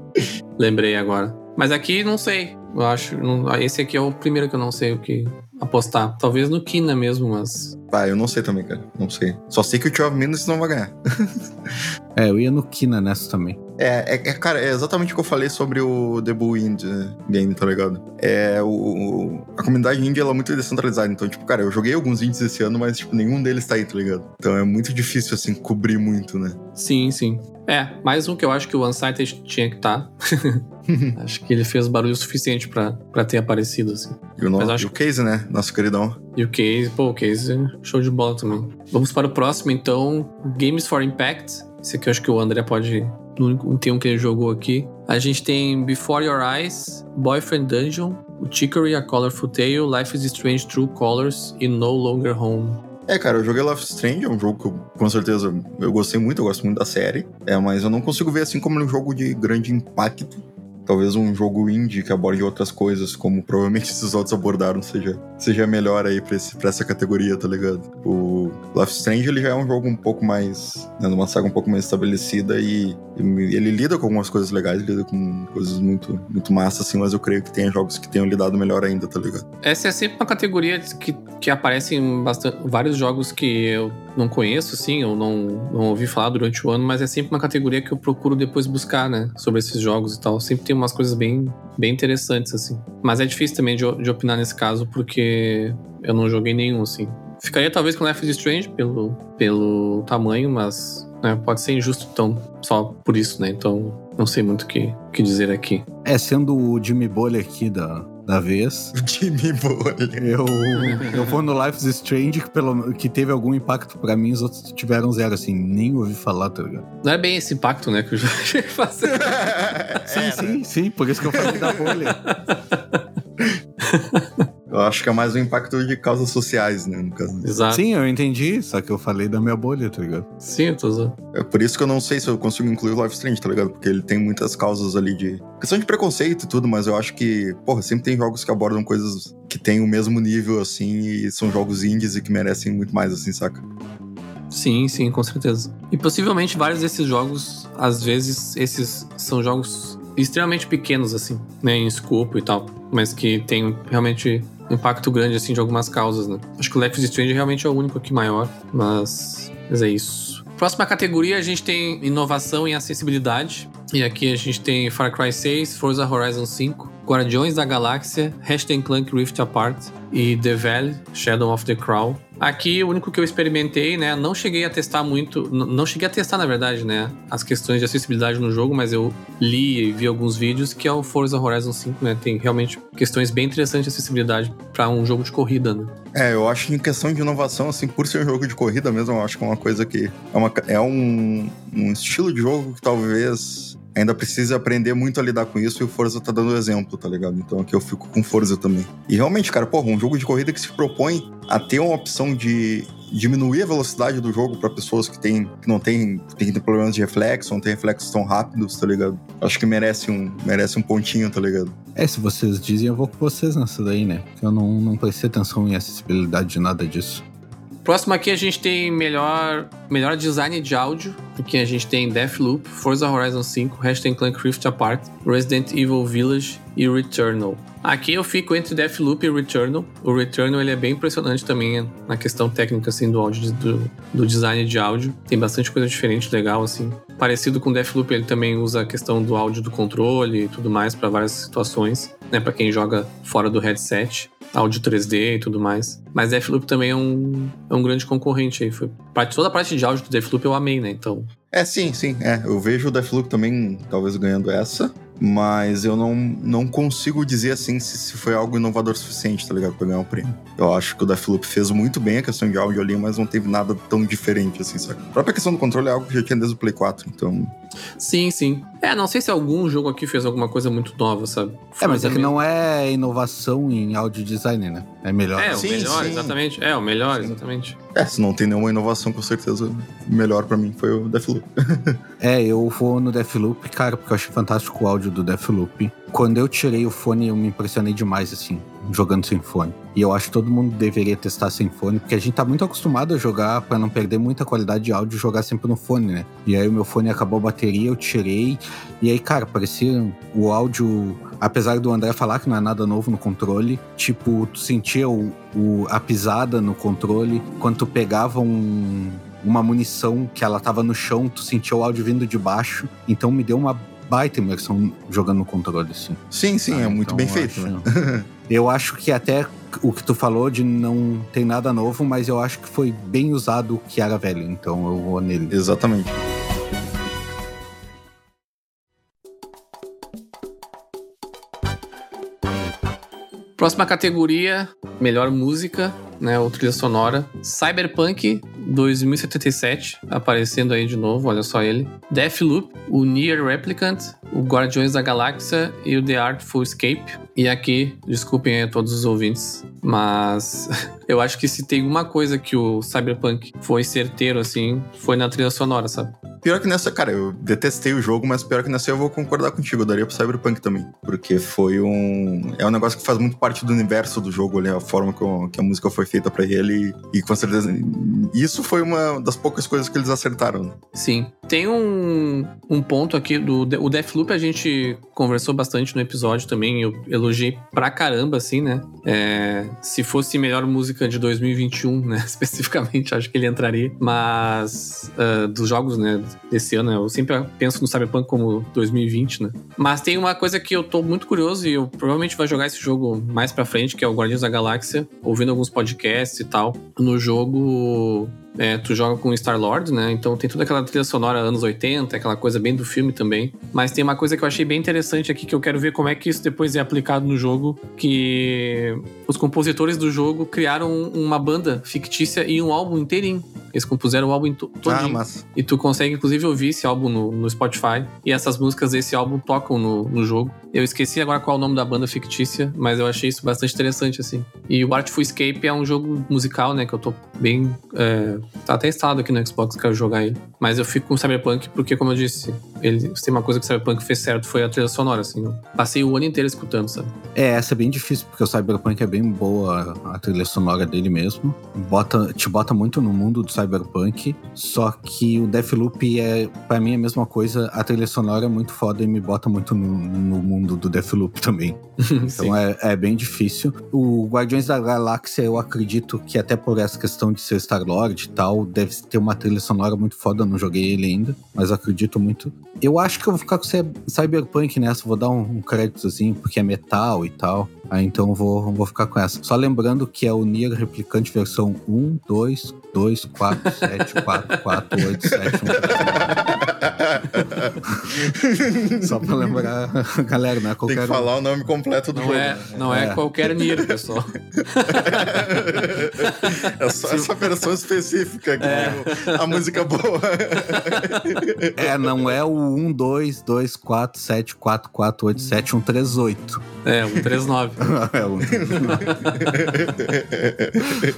[LAUGHS] Lembrei agora. Mas aqui não sei. Eu acho. não- esse aqui é o primeiro que eu não sei o que apostar. Talvez no Kina mesmo, mas. Vai, eu não sei também, cara. Não sei. Só sei que o 12 Minutes não vai ganhar. [LAUGHS] É, eu ia no Kina nessa também. É, é, é, cara, é exatamente o que eu falei sobre o The Bull Indie Game, tá ligado? É, o, o- a comunidade indie, ela é muito descentralizada. Então, tipo, cara, eu joguei alguns indies esse ano, mas, tipo, nenhum deles tá aí, tá ligado? Então é muito difícil, assim, cobrir muito, né? Sim, sim. É, mais um que eu acho que o Unsighted tinha que estar. [LAUGHS] acho que ele fez barulho suficiente pra, pra ter aparecido, assim. E o, no, Mas e acho o Case, né? Nosso queridão. E o Case, pô, o Case, show de bola também. Vamos para o próximo, então. Games for Impact. Esse aqui eu acho que o André pode. Único tem um que ele jogou aqui. A gente tem Before Your Eyes, Boyfriend Dungeon, o Chicory, A Colorful Tale, Life is Strange True Colors e No Longer Home. É, cara, eu joguei Life is Strange, é um jogo que eu, com certeza eu gostei muito, eu gosto muito da série. É, mas eu não consigo ver assim como um jogo de grande impacto. Talvez um jogo indie que aborde outras coisas, como provavelmente [LAUGHS] esses outros abordaram, seja, seja melhor aí pra, esse, pra essa categoria, tá ligado? O Life Strange ele já é um jogo um pouco mais. Né, numa saga um pouco mais estabelecida e, e ele lida com algumas coisas legais, lida com coisas muito, muito massas, assim, mas eu creio que tem jogos que tenham lidado melhor ainda, tá ligado? Essa é sempre uma categoria que, que aparecem bastante, vários jogos que eu não conheço, assim, eu não, não ouvi falar durante o ano, mas é sempre uma categoria que eu procuro depois buscar, né, sobre esses jogos e tal. Sempre tem umas coisas bem, bem interessantes, assim. Mas é difícil também de, de opinar nesse caso, porque eu não joguei nenhum, assim. Ficaria talvez com Life is Strange pelo, pelo tamanho, mas né, pode ser injusto então, só por isso, né? Então, não sei muito o que, que dizer aqui. É, sendo o Jimmy Bolha aqui da, da vez, [LAUGHS] Jimmy Bolha. eu, eu vou no Life is Strange, que, pelo, que teve algum impacto pra mim, os outros tiveram zero, assim, nem ouvi falar, tá ligado? Não é bem esse impacto, né, que o a fazer. [LAUGHS] Sim, sim, sim, por isso que eu falei da bolha. [LAUGHS] Eu acho que é mais um impacto de causas sociais, né, no caso. Exato. Sim, eu entendi, só que eu falei da minha bolha, tá ligado? Sim, eu tô usando. É por isso que eu não sei se eu consigo incluir o Life Strange, tá ligado? Porque ele tem muitas causas ali de. questão de preconceito e tudo, mas eu acho que, porra, sempre tem jogos que abordam coisas que têm o mesmo nível, assim, e são jogos indies e que merecem muito mais, assim, saca? Sim, sim, com certeza. E possivelmente vários desses jogos, às vezes, esses são jogos extremamente pequenos, assim, né, em escopo e tal, mas que tem realmente impacto grande, assim, de algumas causas, né. Acho que o Life is Strange realmente é o único aqui maior, mas, mas é isso. Próxima categoria, a gente tem inovação em acessibilidade. E aqui a gente tem Far Cry 6, Forza Horizon 5, Guardiões da Galáxia, Ratchet Clank Rift Apart e The Valley, Shadow of the Crow. Aqui, o único que eu experimentei, né? Não cheguei a testar muito. Não cheguei a testar, na verdade, né? As questões de acessibilidade no jogo, mas eu li e vi alguns vídeos que é o Forza Horizon 5, né? Tem realmente questões bem interessantes de acessibilidade para um jogo de corrida, né? É, eu acho que em questão de inovação, assim, por ser um jogo de corrida mesmo, eu acho que é uma coisa que. É, uma, é um, um estilo de jogo que talvez ainda precise aprender muito a lidar com isso e o Forza tá dando exemplo, tá ligado? Então aqui eu fico com Forza também. E realmente, cara, porra, um jogo de corrida que se propõe a ter uma opção de diminuir a velocidade do jogo pra pessoas que, tem, que não tem, tem problemas de reflexo, não tem reflexos tão rápidos, tá ligado? Acho que merece um, merece um pontinho, tá ligado? É, se vocês dizem, eu vou com vocês nessa daí, né? Porque eu não, não prestei atenção em acessibilidade de nada disso. Próximo aqui a gente tem melhor, melhor design de áudio, porque a gente tem Deathloop, Forza Horizon 5, Ratchet Clank Rift Apart, Resident Evil Village e Returnal. Aqui eu fico entre Deathloop e Returnal. O Returnal ele é bem impressionante também na questão técnica assim do áudio do, do design de áudio. Tem bastante coisa diferente, legal assim. Parecido com Deathloop, ele também usa a questão do áudio do controle e tudo mais para várias situações, né, para quem joga fora do headset áudio 3D e tudo mais. Mas Deathloop também é um, é um grande concorrente aí. Foi, toda a parte de áudio do Deathloop eu amei, né? Então. É, sim, sim. É, eu vejo o Deathloop também talvez ganhando essa mas eu não, não consigo dizer assim se, se foi algo inovador suficiente, tá ligado? Pra ganhar o um prêmio. Eu acho que o Deathloop fez muito bem a questão de áudio ali, mas não teve nada tão diferente assim, sabe? A própria questão do controle é algo que já tinha desde o Play 4, então. Sim, sim. É, não sei se algum jogo aqui fez alguma coisa muito nova, sabe? é, mas é que não é inovação em áudio design, né? É melhor. É, o sim, melhor, sim. exatamente. É, o melhor, sim. exatamente. É, se não tem nenhuma inovação, com certeza, o melhor para mim foi o Deathloop. [LAUGHS] é, eu vou no Deathloop, cara, porque eu achei fantástico o áudio do Deathloop. Quando eu tirei o fone, eu me impressionei demais, assim, jogando sem fone. E eu acho que todo mundo deveria testar sem fone, porque a gente tá muito acostumado a jogar para não perder muita qualidade de áudio jogar sempre no fone, né? E aí o meu fone acabou a bateria, eu tirei. E aí, cara, parecia o áudio. Apesar do André falar que não é nada novo no controle, tipo, tu sentia o, o a pisada no controle, quando tu pegava um, uma munição que ela tava no chão, tu sentia o áudio vindo de baixo. Então me deu uma baita imersão jogando no controle, assim. Sim, sim, ah, é muito então bem feito, acho, né? [LAUGHS] eu acho que até o que tu falou de não tem nada novo, mas eu acho que foi bem usado o que era velho, então eu vou nele. Exatamente. Próxima categoria, melhor música, né, ou trilha sonora. Cyberpunk 2077, aparecendo aí de novo, olha só ele. Deathloop, o Nier Replicant, o Guardiões da Galáxia e o The Artful Escape. E aqui, desculpem a todos os ouvintes, mas [LAUGHS] eu acho que se tem uma coisa que o Cyberpunk foi certeiro, assim, foi na trilha sonora, sabe? Pior que nessa, cara, eu detestei o jogo, mas pior que nessa eu vou concordar contigo. Eu daria pro Cyberpunk também. Porque foi um. É um negócio que faz muito parte do universo do jogo ali, a forma que, que a música foi feita para ele. E com certeza. Isso foi uma das poucas coisas que eles acertaram. Né? Sim. Tem um, um ponto aqui do. O Deathloop a gente conversou bastante no episódio também. Eu elogiei pra caramba, assim, né? É, se fosse melhor música de 2021, né? [LAUGHS] Especificamente, acho que ele entraria. Mas. Uh, dos jogos, né? desse ano, né? Eu sempre penso no Cyberpunk como 2020, né? Mas tem uma coisa que eu tô muito curioso e eu provavelmente vou jogar esse jogo mais pra frente, que é o Guardiões da Galáxia, ouvindo alguns podcasts e tal. No jogo, é, tu joga com Star-Lord, né? Então tem toda aquela trilha sonora anos 80, aquela coisa bem do filme também. Mas tem uma coisa que eu achei bem interessante aqui, que eu quero ver como é que isso depois é aplicado no jogo, que os compositores do jogo criaram uma banda fictícia e um álbum inteirinho. Eles compuseram o álbum todo. Ah, massa. E tu consegue, inclusive, ouvir esse álbum no, no Spotify. E essas músicas desse álbum tocam no, no jogo. Eu esqueci agora qual é o nome da banda fictícia, mas eu achei isso bastante interessante, assim. E o Artful Escape é um jogo musical, né? Que eu tô bem. É, tá até instalado aqui no Xbox, quero jogar ele. Mas eu fico com o Cyberpunk porque, como eu disse, ele, se tem uma coisa que o Cyberpunk fez certo foi a trilha sonora, assim. Eu passei o ano inteiro escutando, sabe? É, essa é bem difícil, porque o Cyberpunk é bem boa a trilha sonora dele mesmo. Bota, te bota muito no mundo do Cyberpunk só que o Deathloop é, para mim, a mesma coisa. A trilha sonora é muito foda e me bota muito no, no mundo do Deathloop também. [LAUGHS] então é, é, bem difícil. O Guardiões da Galáxia, eu acredito que até por essa questão de ser Star-Lord tal, deve ter uma trilha sonora muito foda. Não joguei ele ainda, mas acredito muito. Eu acho que eu vou ficar com Cyberpunk nessa, vou dar um, um créditozinho, porque é metal e tal. Aí então vou, vou ficar com essa. Só lembrando que é o Nier Replicante versão 1, 2, 2, 4, 7, 4, 4, 8, 7, 1, 3, [LAUGHS] Só pra lembrar, galera, não é qualquer Tem que falar o nome completo do não jogo. É, não é, é qualquer Nier, pessoal. [LAUGHS] é só essa versão específica que é. a música boa. é, não é o 1, 2, 2, 4, 7, 4, 4, 8, 7, 1, 3, 8. É, 1, 3, 9. é, 1, 3, 9.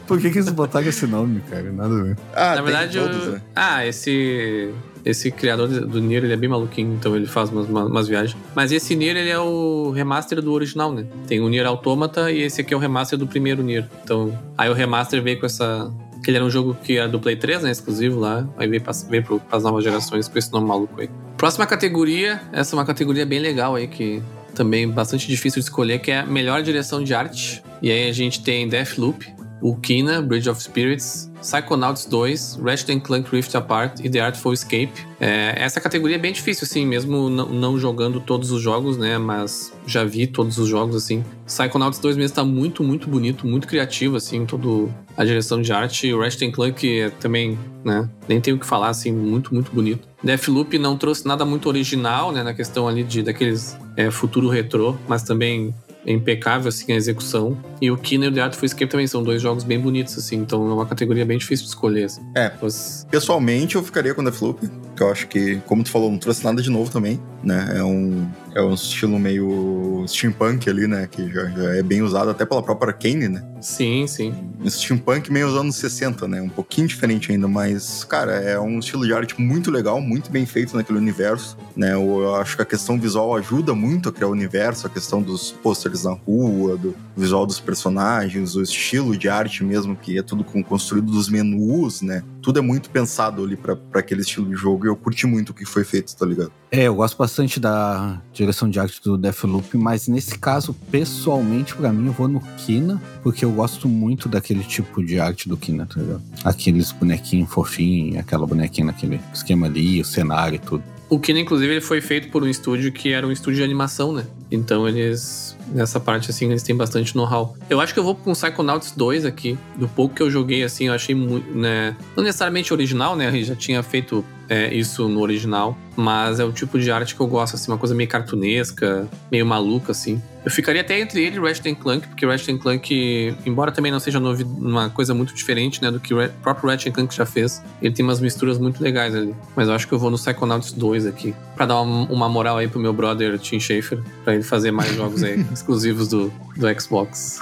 Por que, que eles botaram esse nome, cara? Nada a ver. Ah, Na verdade, todos, eu... né? ah, esse esse criador do Nier, ele é bem maluquinho, então ele faz umas, umas, viagens. Mas esse Nier, ele é o remaster do original, né? Tem o Nier Automata e esse aqui é o remaster do primeiro Nier. Então, aí o remaster veio com essa Que ele era um jogo que era do Play 3, né? Exclusivo lá. Aí veio, pra, veio pro, pras novas gerações com esse nome maluco aí. Próxima categoria, essa é uma categoria bem legal aí, que também bastante difícil de escolher, que é a melhor direção de arte. E aí a gente tem Deathloop, Kina, Bridge of Spirits, Psychonauts 2, Ratchet Clank Rift Apart e The Artful Escape. É, essa categoria é bem difícil, assim, mesmo não, jogando todos os jogos, né? Mas já vi todos os jogos, assim. Psychonauts 2 mesmo tá muito, muito bonito, muito criativo, assim, todo a direção de arte. O Ratchet Clank é também, né? Nem tenho o que falar, assim, muito, muito bonito. Deathloop não trouxe nada muito original, né? Na questão ali de daqueles é, futuro retrô, mas também é impecável assim a execução. E o Kina e o The Artful Escape também são dois jogos bem bonitos, assim, então é uma categoria bem difícil de escolher. Assim. É. Mas... Pessoalmente, eu ficaria com The Floop, que eu acho que, como tu falou, não trouxe nada de novo também, né? É um, é um estilo meio steampunk ali, né? Que já, já é bem usado até pela própria Kane, né? Sim, sim. Um steampunk meio dos anos 60, né? Um pouquinho diferente ainda, mas, cara, é um estilo de arte muito legal, muito bem feito naquele universo, né? Eu acho que a questão visual ajuda muito a criar o universo, a questão dos pôsteres na rua, do visual dos personagens, o estilo de arte mesmo, que é tudo construído dos menus, né? Tudo é muito pensado ali para aquele estilo de jogo e eu curti muito o que foi feito, tá ligado? É, eu gosto bastante da direção de arte do Deathloop, mas nesse caso, pessoalmente, para mim, eu vou no Kina, porque eu gosto muito daquele tipo de arte do Kina, tá ligado? Aqueles bonequinhos fofinhos, aquela bonequinha naquele esquema ali, o cenário e tudo. O Kina, inclusive, ele foi feito por um estúdio que era um estúdio de animação, né? Então eles, nessa parte, assim, eles têm bastante know-how. Eu acho que eu vou com Psychonauts 2 aqui. Do pouco que eu joguei, assim, eu achei muito, né? Não necessariamente original, né? Ele já tinha feito é, isso no original, mas é o tipo de arte que eu gosto, assim, uma coisa meio cartunesca, meio maluca, assim. Eu ficaria até entre ele e Ratchet Clank, porque Ratchet Clank, embora também não seja uma coisa muito diferente, né, do que o próprio Ratchet Clank já fez, ele tem umas misturas muito legais ali. Mas eu acho que eu vou no Psychonauts 2 aqui, para dar uma, uma, moral aí pro meu brother Tim Schafer, para ele fazer mais jogos aí, [LAUGHS] exclusivos do, do Xbox.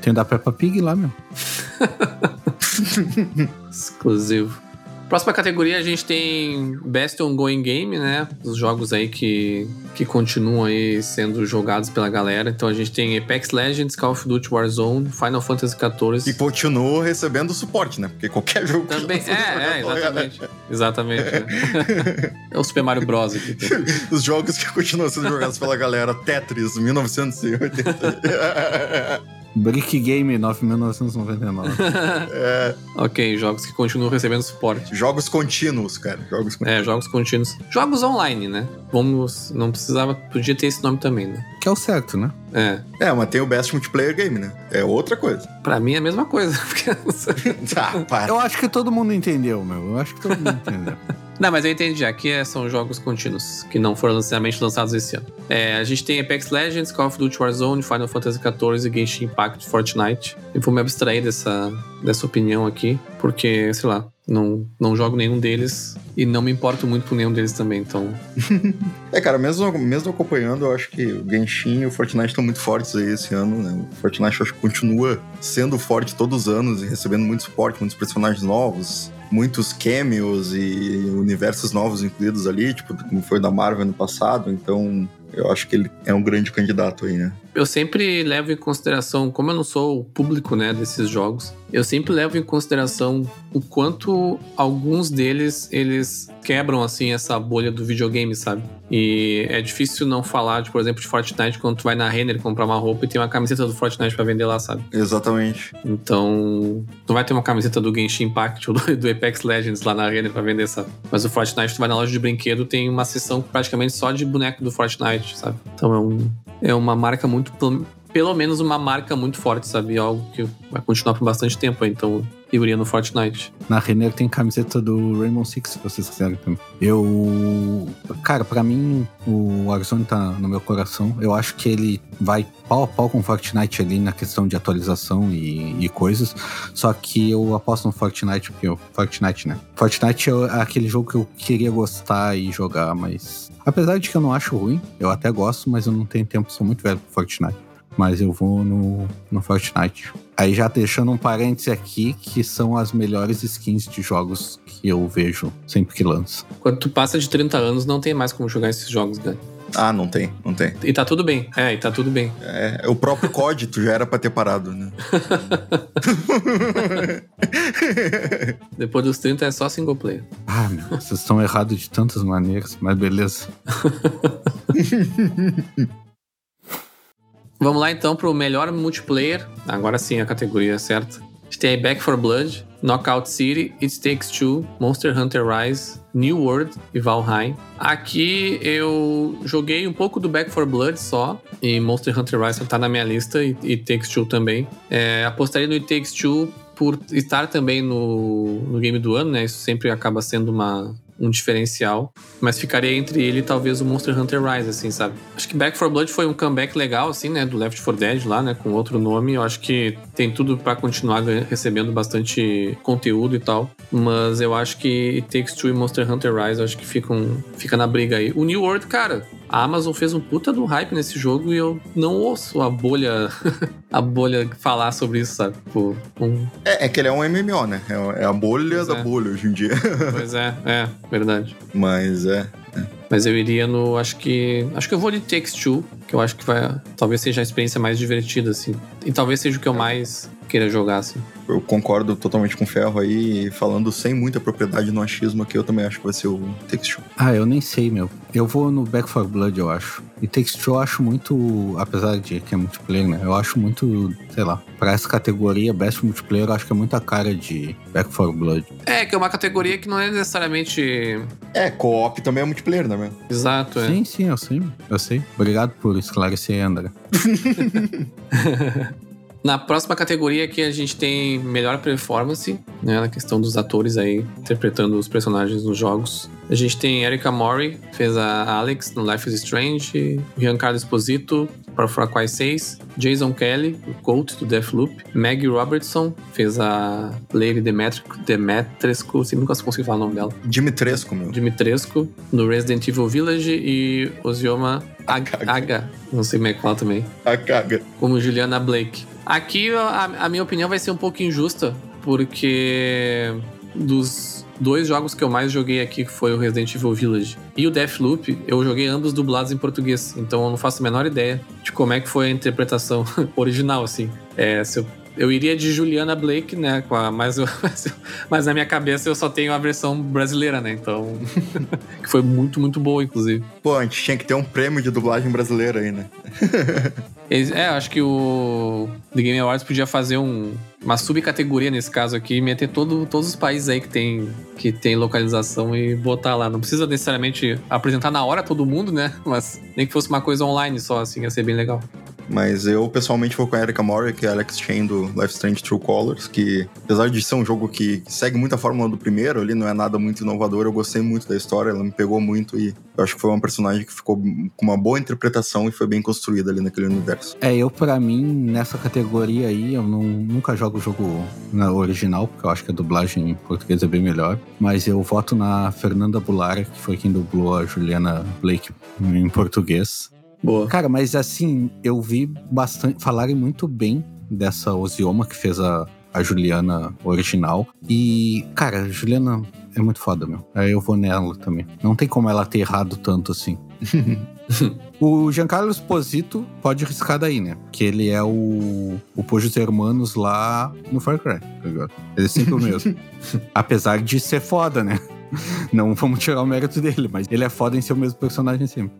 tem o da Peppa Pig lá, meu. [LAUGHS] Exclusivo. Próxima categoria a gente tem Best Ongoing Game, né? Os jogos aí que, que continuam aí sendo jogados pela galera. Então a gente tem Apex Legends, Call of Duty Warzone, Final Fantasy XIV. E continua recebendo suporte, né? Porque qualquer jogo Também, é, é, exatamente. Exatamente. É. [LAUGHS] é. o Super Mario Bros. aqui. [LAUGHS] Os jogos que continuam sendo jogados pela galera. Tetris, 1980. [LAUGHS] Brick Game 9.999. [LAUGHS] é. Ok, jogos que continuam recebendo suporte. Jogos contínuos, cara. Jogos contínuos. É, jogos contínuos. Jogos online, né? Vamos. Não precisava. Podia ter esse nome também, né? Que é o certo, né? É. É, mas tem o Best Multiplayer Game, né? É outra coisa. Pra mim é a mesma coisa. [LAUGHS] [LAUGHS] ah, Eu acho que todo mundo entendeu, meu. Eu acho que todo mundo entendeu. [LAUGHS] Não, mas eu entendi. Aqui é, são jogos contínuos, que não foram necessariamente lançados esse ano. É, a gente tem Apex Legends, Call of Duty Warzone, Final Fantasy XIV, Genshin Impact, Fortnite. Eu vou me abstrair dessa, dessa opinião aqui, porque, sei lá, não, não jogo nenhum deles e não me importo muito com nenhum deles também, então. [LAUGHS] é, cara, mesmo, mesmo acompanhando, eu acho que o Genshin e o Fortnite estão muito fortes aí esse ano, né? O Fortnite eu acho que continua sendo forte todos os anos e recebendo muito suporte, muitos personagens novos muitos cameos e universos novos incluídos ali, tipo, como foi da Marvel no passado, então eu acho que ele é um grande candidato aí, né? Eu sempre levo em consideração, como eu não sou o público, né, desses jogos, eu sempre levo em consideração o quanto alguns deles eles quebram assim essa bolha do videogame, sabe? E é difícil não falar, de, por exemplo, de Fortnite quando tu vai na Renner comprar uma roupa e tem uma camiseta do Fortnite para vender lá, sabe? Exatamente. Então, tu vai ter uma camiseta do Genshin Impact [LAUGHS] ou do, do Apex Legends lá na Renner para vender, sabe? Mas o Fortnite, tu vai na loja de brinquedo, tem uma seção praticamente só de boneco do Fortnite, sabe? Então é um é uma marca muito pelo menos uma marca muito forte, sabe? Algo que vai continuar por bastante tempo, então iria no Fortnite. Na Renner tem camiseta do Rainbow Six, se vocês quiserem também. Eu. Cara, para mim, o Warzone tá no meu coração. Eu acho que ele vai pau a pau com o Fortnite ali na questão de atualização e, e coisas. Só que eu aposto no Fortnite, porque o Fortnite, né? Fortnite é aquele jogo que eu queria gostar e jogar, mas. Apesar de que eu não acho ruim, eu até gosto, mas eu não tenho tempo, sou muito velho pro Fortnite mas eu vou no, no Fortnite. Aí já deixando um parêntese aqui, que são as melhores skins de jogos que eu vejo sempre que lança. Quando tu passa de 30 anos, não tem mais como jogar esses jogos, né? Ah, não tem, não tem. E tá tudo bem. É, e tá tudo bem. É, o próprio [LAUGHS] COD, tu já era pra ter parado, né? [LAUGHS] Depois dos 30 é só single player. Ah, meu, vocês estão errados de tantas maneiras, mas beleza. [LAUGHS] Vamos lá então pro melhor multiplayer. Agora sim a categoria certa. A gente tem Back 4 Blood, Knockout City, It Takes Two, Monster Hunter Rise, New World e Valheim. Aqui eu joguei um pouco do Back 4 Blood só, e Monster Hunter Rise tá na minha lista, e It Takes Two também. É, apostaria no It Takes Two por estar também no, no game do ano, né? Isso sempre acaba sendo uma, um diferencial. Mas ficaria entre ele e talvez o Monster Hunter Rise, assim, sabe? Acho que Back 4 Blood foi um comeback legal, assim, né? Do Left 4 Dead lá, né? Com outro nome. Eu acho que tem tudo para continuar recebendo bastante conteúdo e tal. Mas eu acho que It Takes Two e Monster Hunter Rise, eu acho que ficam, fica na briga aí. O New World, cara, a Amazon fez um puta do hype nesse jogo e eu não ouço a bolha [LAUGHS] a bolha falar sobre isso, sabe? Tipo, um... é, é, que ele é um MMO, né? É, é a bolha pois da é. bolha hoje em dia. [LAUGHS] pois é, é, verdade. Mas é, é. Mas eu iria no. Acho que. Acho que eu vou de Takes Two, que eu acho que vai. Talvez seja a experiência mais divertida, assim. E talvez seja o que eu mais queira jogar, assim. Eu concordo totalmente com o Ferro aí, falando sem muita propriedade no achismo aqui, eu também acho que vai ser o Takes Two. Ah, eu nem sei, meu. Eu vou no Back 4 Blood, eu acho. E Takes Two eu acho muito, apesar de que é multiplayer, né? Eu acho muito, sei lá, pra essa categoria, Best Multiplayer, eu acho que é muita cara de Back 4 Blood. É, que é uma categoria que não é necessariamente... É, co-op também é multiplayer, né, meu? Exato, é. Sim, sim, eu sei, eu sei. Obrigado por esclarecer, André. [LAUGHS] Na próxima categoria aqui a gente tem melhor performance, né, na questão dos atores aí interpretando os personagens nos jogos. A gente tem Erika Mori, fez a Alex no Life is Strange, Giancarlo Esposito para Far Cry 6, Jason Kelly, o Colt do Deathloop, Maggie Robertson fez a Lady Demetrescu, assim, nunca consegui falar o nome dela. Dimitrescu, meu. Dimitrescu, no Resident Evil Village e Osioma Aga, não sei como é que fala também. A caga. Como Juliana Blake. Aqui a, a minha opinião vai ser um pouco injusta, porque dos dois jogos que eu mais joguei aqui, que foi o Resident Evil Village e o Deathloop, eu joguei ambos dublados em português. Então eu não faço a menor ideia de como é que foi a interpretação [LAUGHS] original, assim. É, eu eu iria de Juliana Blake, né? Mas, eu, [LAUGHS] mas na minha cabeça eu só tenho a versão brasileira, né? Então. [LAUGHS] que foi muito, muito boa, inclusive. Pô, a gente tinha que ter um prêmio de dublagem brasileira aí, né? É, acho que o The Game Awards podia fazer um, uma subcategoria nesse caso aqui e meter todo, todos os países aí que tem, que tem localização e botar lá. Não precisa necessariamente apresentar na hora todo mundo, né? Mas nem que fosse uma coisa online só, assim, ia ser bem legal. Mas eu, pessoalmente, vou com a Erika Mori, que é a Alex Chain do Life Strange True Colors, que, apesar de ser um jogo que segue muito a fórmula do primeiro, ali não é nada muito inovador, eu gostei muito da história, ela me pegou muito e eu acho que foi uma personagem que ficou com uma boa interpretação e foi bem construída ali naquele universo. É, eu, para mim, nessa categoria aí, eu não, nunca jogo o jogo na original, porque eu acho que a dublagem em português é bem melhor, mas eu voto na Fernanda Bulara, que foi quem dublou a Juliana Blake em português. Boa. Cara, mas assim, eu vi bastante falarem muito bem dessa Osioma que fez a, a Juliana original. E, cara, a Juliana é muito foda, meu. Aí eu vou nela também. Não tem como ela ter errado tanto assim. [LAUGHS] o Giancarlo Esposito pode riscar daí, né? Que ele é o, o Pojos Hermanos lá no Far Cry, tá ligado? Ele é sempre o mesmo. [LAUGHS] Apesar de ser foda, né? Não vamos tirar o mérito dele, mas ele é foda em ser o mesmo personagem sempre.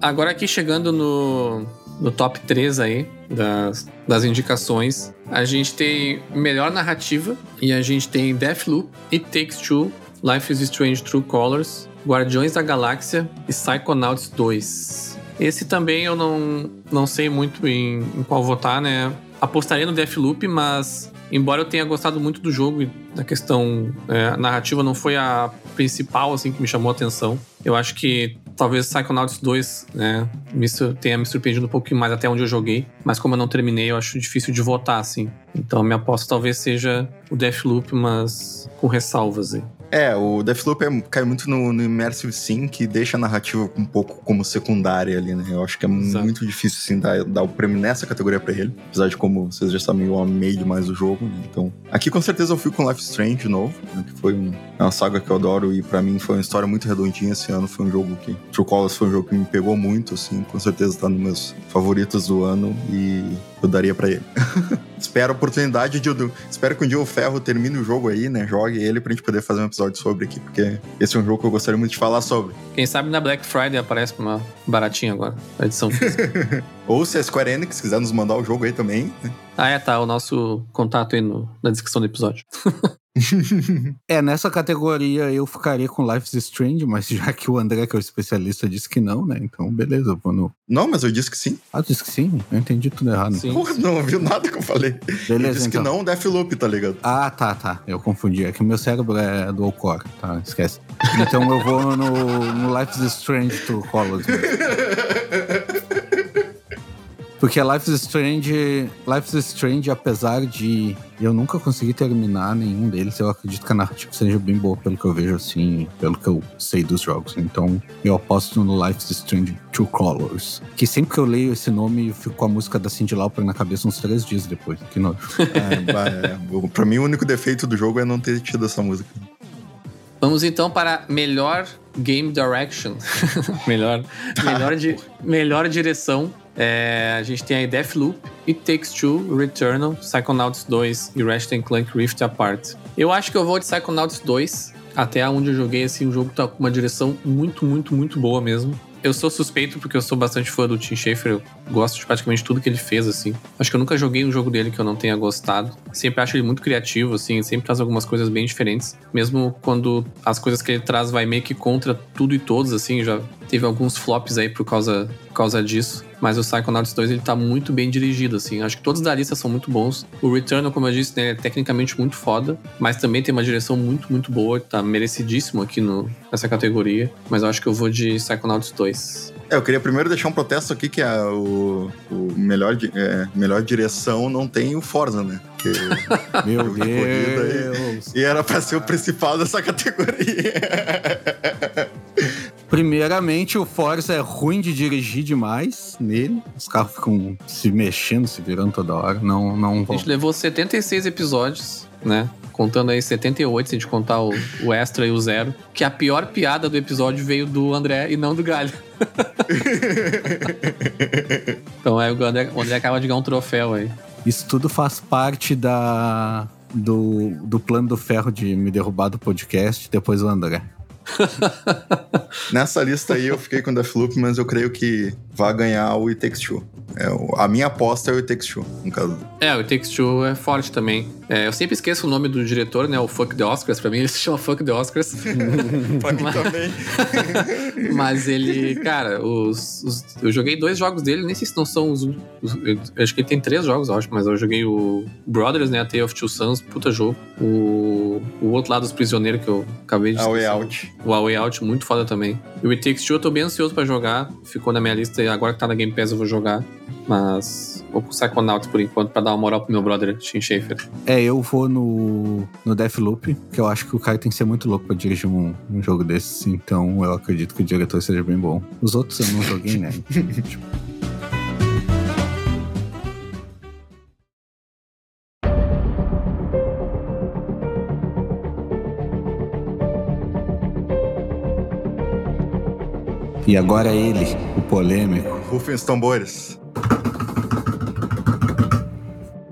Agora aqui chegando no, no top 3 aí das, das indicações, a gente tem melhor narrativa e a gente tem Deathloop, It Takes Two, Life is Strange True Colors, Guardiões da Galáxia e Psychonauts 2. Esse também eu não, não sei muito em, em qual votar, né? Apostaria no Deathloop, mas embora eu tenha gostado muito do jogo e da questão é, narrativa não foi a principal assim que me chamou a atenção. Eu acho que talvez Psychonauts 2 né, me, tenha me surpreendido um pouquinho mais até onde eu joguei, mas como eu não terminei, eu acho difícil de votar, assim. Então minha aposta talvez seja o Deathloop, mas com ressalvas aí. É, o Deathloop é, cai muito no, no Immersive Sim, que deixa a narrativa um pouco como secundária ali, né? Eu acho que é Exato. muito difícil, assim, dar, dar o prêmio nessa categoria pra ele. Apesar de como vocês já sabem, eu amei demais o jogo, né? Então, aqui com certeza eu fui com Life Strange de novo, né? que foi um- é uma saga que eu adoro e pra mim foi uma história muito redondinha esse ano. Foi um jogo que... True Colors foi um jogo que me pegou muito, assim, com certeza tá nos meus favoritos do ano e eu daria pra ele. [LAUGHS] Espero a oportunidade de. Espero que um dia o Ferro termine o jogo aí, né? Jogue ele pra gente poder fazer um episódio sobre aqui, porque esse é um jogo que eu gostaria muito de falar sobre. Quem sabe na Black Friday aparece uma baratinha agora, a edição física. [LAUGHS] Ou se a Square Enix quiser nos mandar o jogo aí também. né? ah, é, tá. O nosso contato aí no- na descrição do episódio. [LAUGHS] [LAUGHS] É, nessa categoria eu ficaria com Life is Strange, mas já que o André, que é o especialista, disse que não, né? Então, beleza, eu vou no. Não, mas eu disse que sim. Ah, disse que sim? Eu entendi tudo errado. Sim. Porra, não ouviu nada que eu falei. eu Beleza, disse então. que não, Deathloop, tá ligado? Ah, tá, tá. Eu confundi. É que o meu cérebro é dual core, tá? Esquece. Então eu vou no, no Life is Strange to Colors. [LAUGHS] Porque Life is Strange, Life is Strange, apesar de eu nunca consegui terminar nenhum deles, eu acredito que a narrativa seja bem boa pelo que eu vejo assim, pelo que eu sei dos jogos. Então eu aposto no Life is Strange Two Colors. Que sempre que eu leio esse nome, eu fico com a música da Cindy Lauper na cabeça uns três dias depois. Que nojo. [LAUGHS] É, é. Pra mim, o único defeito do jogo é não ter tido essa música. Vamos então para melhor game direction. [LAUGHS] melhor, melhor, di- melhor direção. É, a gente tem aí Deathloop, It Takes Two, Returnal, Psychonauts 2 e Ratchet Clank Rift Apart. Eu acho que eu vou de Psychonauts 2. Até onde eu joguei, assim, o jogo tá com uma direção muito, muito, muito boa mesmo. Eu sou suspeito porque eu sou bastante fã do Tim Schafer, eu gosto de praticamente tudo que ele fez, assim. Acho que eu nunca joguei um jogo dele que eu não tenha gostado. Sempre acho ele muito criativo, assim, sempre traz algumas coisas bem diferentes. Mesmo quando as coisas que ele traz vai meio que contra tudo e todos, assim, já teve alguns flops aí por causa, por causa disso. Mas o Psychonauts 2 ele tá muito bem dirigido, assim. Acho que todos da lista são muito bons. O Returnal, como eu disse, né, é tecnicamente muito foda, mas também tem uma direção muito, muito boa. Tá merecidíssimo aqui no, nessa categoria. Mas eu acho que eu vou de Psychonauts 2. É, eu queria primeiro deixar um protesto aqui que a, o, o melhor, é, melhor direção não tem o Forza, né? Porque- [LAUGHS] Meu Deus. e era pra ser o principal dessa categoria. [LAUGHS] Primeiramente, o Forza é ruim de dirigir demais nele. Os carros ficam se mexendo, se virando toda hora. Não, não A gente levou 76 episódios, né? Contando aí 78, se a gente contar o, o extra e o zero. Que a pior piada do episódio veio do André e não do Galho. [LAUGHS] então aí o André, o André acaba de ganhar um troféu aí. Isso tudo faz parte da do, do plano do ferro de me derrubar do podcast, depois o André. [LAUGHS] Nessa lista aí eu fiquei com Deathloop, mas eu creio que vai ganhar o It Takes Two. É, o- a minha aposta é o It Takes Two, no caso. É, o It Takes Two é forte também. É, eu sempre esqueço o nome do diretor, né? O Fuck the Oscars. Pra mim ele [LAUGHS] se chama Fuck the Oscars. [LAUGHS] pra mim também. [LAUGHS] Mas ele, cara, os, os- eu joguei dois jogos dele, nem sei se não são os. os- eu acho que ele tem três jogos, eu acho, mas eu joguei o Brothers, né? A Tale of Two Sons, puta jogo. O, o outro lado dos prisioneiros que eu acabei de A Way. Out. O A Way Out, muito foda também. E o It Takes Two eu tô bem ansioso pra jogar. Ficou na minha lista e agora que tá na Game Pass eu vou jogar. Mas vou com o Psychonauts por enquanto pra dar uma moral pro meu brother, Tim Schafer. É, eu vou no, no Deathloop, que eu acho que o cara tem que ser muito louco pra dirigir um, um jogo desses, então eu acredito que o diretor seja bem bom. Os outros eu não joguei, né? [LAUGHS] E agora ele, o polêmico. Rufem os tambores.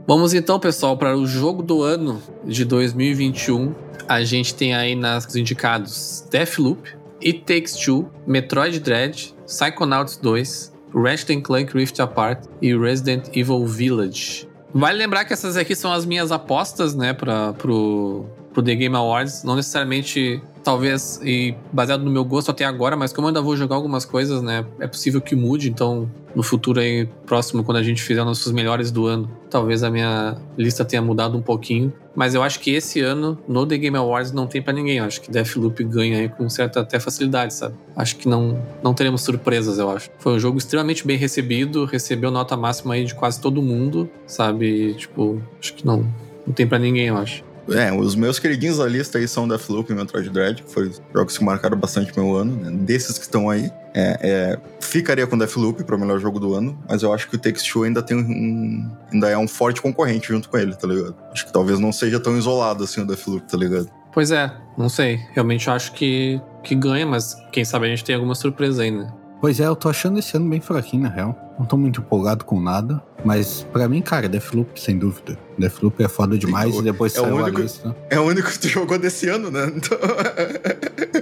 Vamos então, pessoal, para o jogo do ano de 2021. A gente tem aí nas indicados Deathloop, It Takes Two, Metroid Dread, Psychonauts 2, Ratchet Clank Rift Apart e Resident Evil Village. Vale lembrar que essas aqui são as minhas apostas, né, para pro, pro The Game Awards. Não necessariamente, talvez, e baseado no meu gosto até agora, mas como eu ainda vou jogar algumas coisas, né, é possível que mude. Então, no futuro aí, próximo, quando a gente fizer nossos melhores do ano, talvez a minha lista tenha mudado um pouquinho. Mas eu acho que esse ano, no The Game Awards, não tem pra ninguém. Eu acho que Deathloop ganha aí com certa até facilidade, sabe? Acho que não, não teremos surpresas, eu acho. Foi um jogo extremamente bem recebido, recebeu nota máxima aí de quase todo mundo, sabe? Tipo, acho que não, não tem pra ninguém, eu acho. É, os meus queridinhos da lista aí são Deathloop e Metroid Dread, que foram jogos que marcaram bastante meu ano, né? Desses que estão aí. É, é, ficaria com Deathloop para o melhor jogo do ano, mas eu acho que o Takes Two ainda tem um, ainda é um forte concorrente junto com ele, tá ligado? Acho que talvez não seja tão isolado assim o Deathloop, tá ligado? Pois é, não sei. Realmente acho que, que ganha, mas quem sabe a gente tem alguma surpresa ainda. Pois é, eu tô achando esse ano bem fraquinho, na real. Não tô muito empolgado com nada. Mas para mim, cara, Deathloop, sem dúvida. Deathloop é foda demais Então, e depois é o saiu único- a lista. É o único que tu jogou desse ano, né? Então...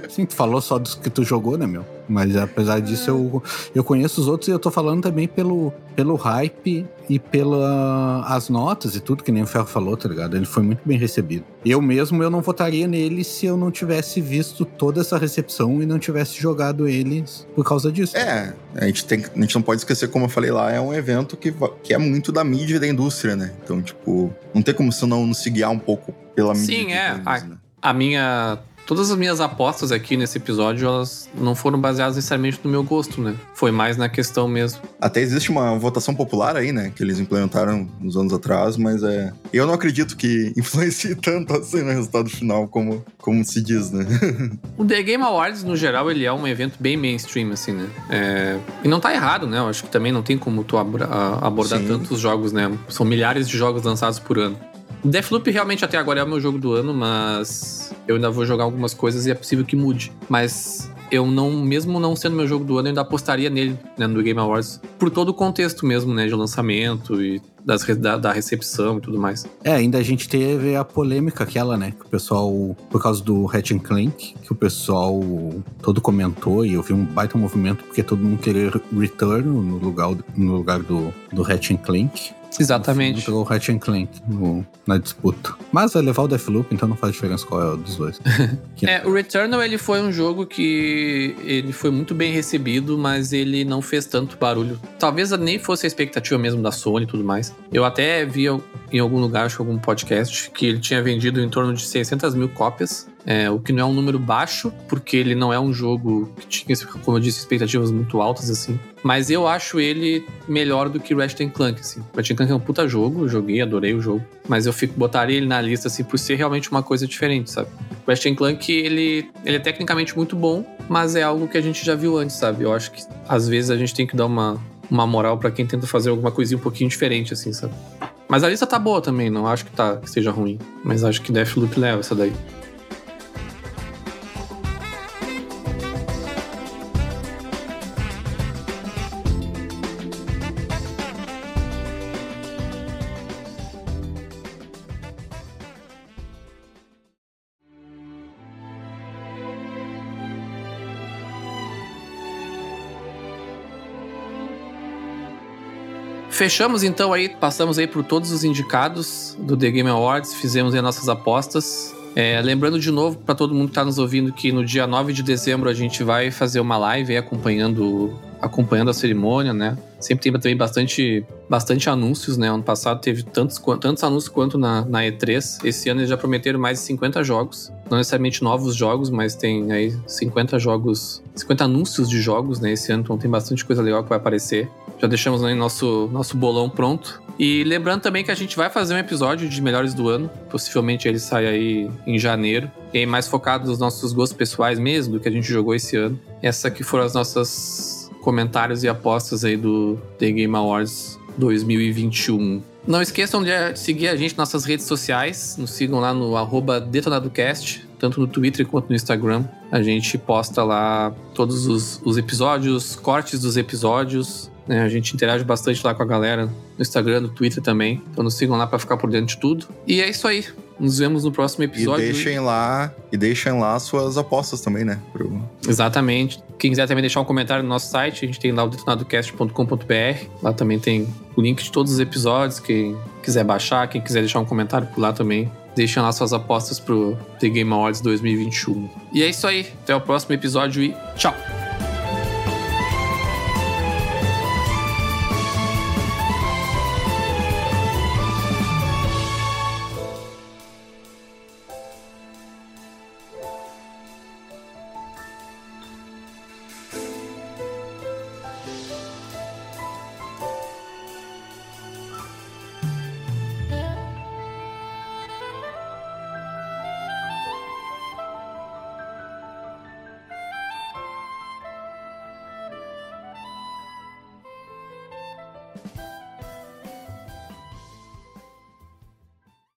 Sim, tu falou só dos que tu jogou, né, meu? Mas apesar disso, eu, eu conheço os outros e eu tô falando também pelo, pelo hype e pelas notas e tudo, que nem o Ferro falou, tá ligado? Ele foi muito bem recebido. Eu mesmo, eu não votaria nele se eu não tivesse visto toda essa recepção e não tivesse jogado eles por causa disso. É, a gente, tem, a gente não pode esquecer, como eu falei lá, é um evento que, que é muito da mídia e da indústria, né? Então, tipo, não tem como você não se guiar um pouco pela mídia. Sim, é. produz, A- né? A minha. Todas as minhas apostas aqui nesse episódio, elas não foram baseadas necessariamente no meu gosto, né? Foi mais na questão mesmo. Até existe uma votação popular aí, né? Que eles implementaram uns anos atrás, mas é. Eu não acredito que [LAUGHS] influencie tanto assim no resultado final como, como se diz, né? [LAUGHS] O The Game Awards, no geral, ele é um evento bem mainstream, assim, né? É, E não tá errado, né? Eu acho que também não tem como tu abordar Sim. tantos jogos, né? São milhares de jogos lançados por ano. Deathloop realmente até agora é o meu jogo do ano, mas eu ainda vou jogar algumas coisas e é possível que mude. Mas eu não, mesmo não sendo meu jogo do ano, eu ainda apostaria nele, né, no Game Awards, por todo o contexto mesmo, né, de lançamento e das, da, da recepção e tudo mais. É, ainda a gente teve a polêmica aquela, né? Que o pessoal, por causa do Ratchet Clank, que o pessoal todo comentou e eu vi um baita movimento porque todo mundo queria Return no lugar, no lugar do, do Ratchet Clank. Exatamente. Entrou o Ratchet Clank no- na disputa. Mas vai levar o Deathloop, então não faz diferença qual é o dos dois. [LAUGHS] É, o Returnal ele foi um jogo que ele foi muito bem recebido, mas ele não fez tanto barulho. Talvez nem fosse a expectativa mesmo da Sony e tudo mais. Eu até vi em algum lugar, acho que algum podcast, que ele tinha vendido em torno de 600 mil cópias. É, o que não é um número baixo, porque ele não é um jogo que tinha, como eu disse, expectativas muito altas, assim. Mas eu acho ele melhor do que Ratchet Clank, assim. Ratchet Clank é um puta jogo, eu joguei, adorei o jogo. Mas eu fico, botaria ele na lista, assim, por ser realmente uma coisa diferente, sabe? Ratchet Clank, ele, ele é tecnicamente muito bom, mas é algo que a gente já viu antes, sabe? Eu acho que às vezes a gente tem que dar uma, uma moral pra quem tenta fazer alguma coisinha um pouquinho diferente, assim, sabe? Mas a lista tá boa também, não acho que, tá, que seja ruim. Mas acho que Deathloop leva essa daí. Fechamos então aí, passamos aí por todos os indicados do The Game Awards, fizemos aí nossas apostas. É, lembrando de novo para todo mundo que está nos ouvindo que no dia 9 de dezembro a gente vai fazer uma live aí acompanhando, acompanhando a cerimônia, né? Sempre tem também bastante, bastante anúncios, né? Ano passado teve tantos, tantos anúncios quanto na, na E3. Esse ano eles já prometeram mais de 50 jogos. Não necessariamente novos jogos, mas tem aí 50 jogos, 50 anúncios de jogos, né? Esse ano, então tem bastante coisa legal que vai aparecer. Já deixamos aí nosso, nosso bolão pronto. E lembrando também que a gente vai fazer um episódio de melhores do ano. Possivelmente ele sai aí em janeiro. E mais focado nos nossos gostos pessoais mesmo, do que a gente jogou esse ano. Essa aqui foram as nossas comentários e apostas aí do The Game Awards 2021. Não esqueçam de seguir a gente nas nossas redes sociais. Nos sigam lá no DetonadoCast, tanto no Twitter quanto no Instagram. A gente posta lá todos os, os episódios, cortes dos episódios. Né? A gente interage bastante lá com a galera no Instagram, no Twitter também. Então nos sigam lá para ficar por dentro de tudo. E é isso aí. Nos vemos no próximo E episódio. deixem lá, e deixem lá suas apostas também, né? Pro- Exatamente. Quem quiser também deixar um comentário no nosso site, a gente tem lá o detonadocast.com.br. Lá também tem o link de todos os episódios. Quem quiser baixar, quem quiser deixar um comentário por lá também. Deixem lá suas apostas pro The Game Awards 2021. E é isso aí. Até o próximo episódio e tchau!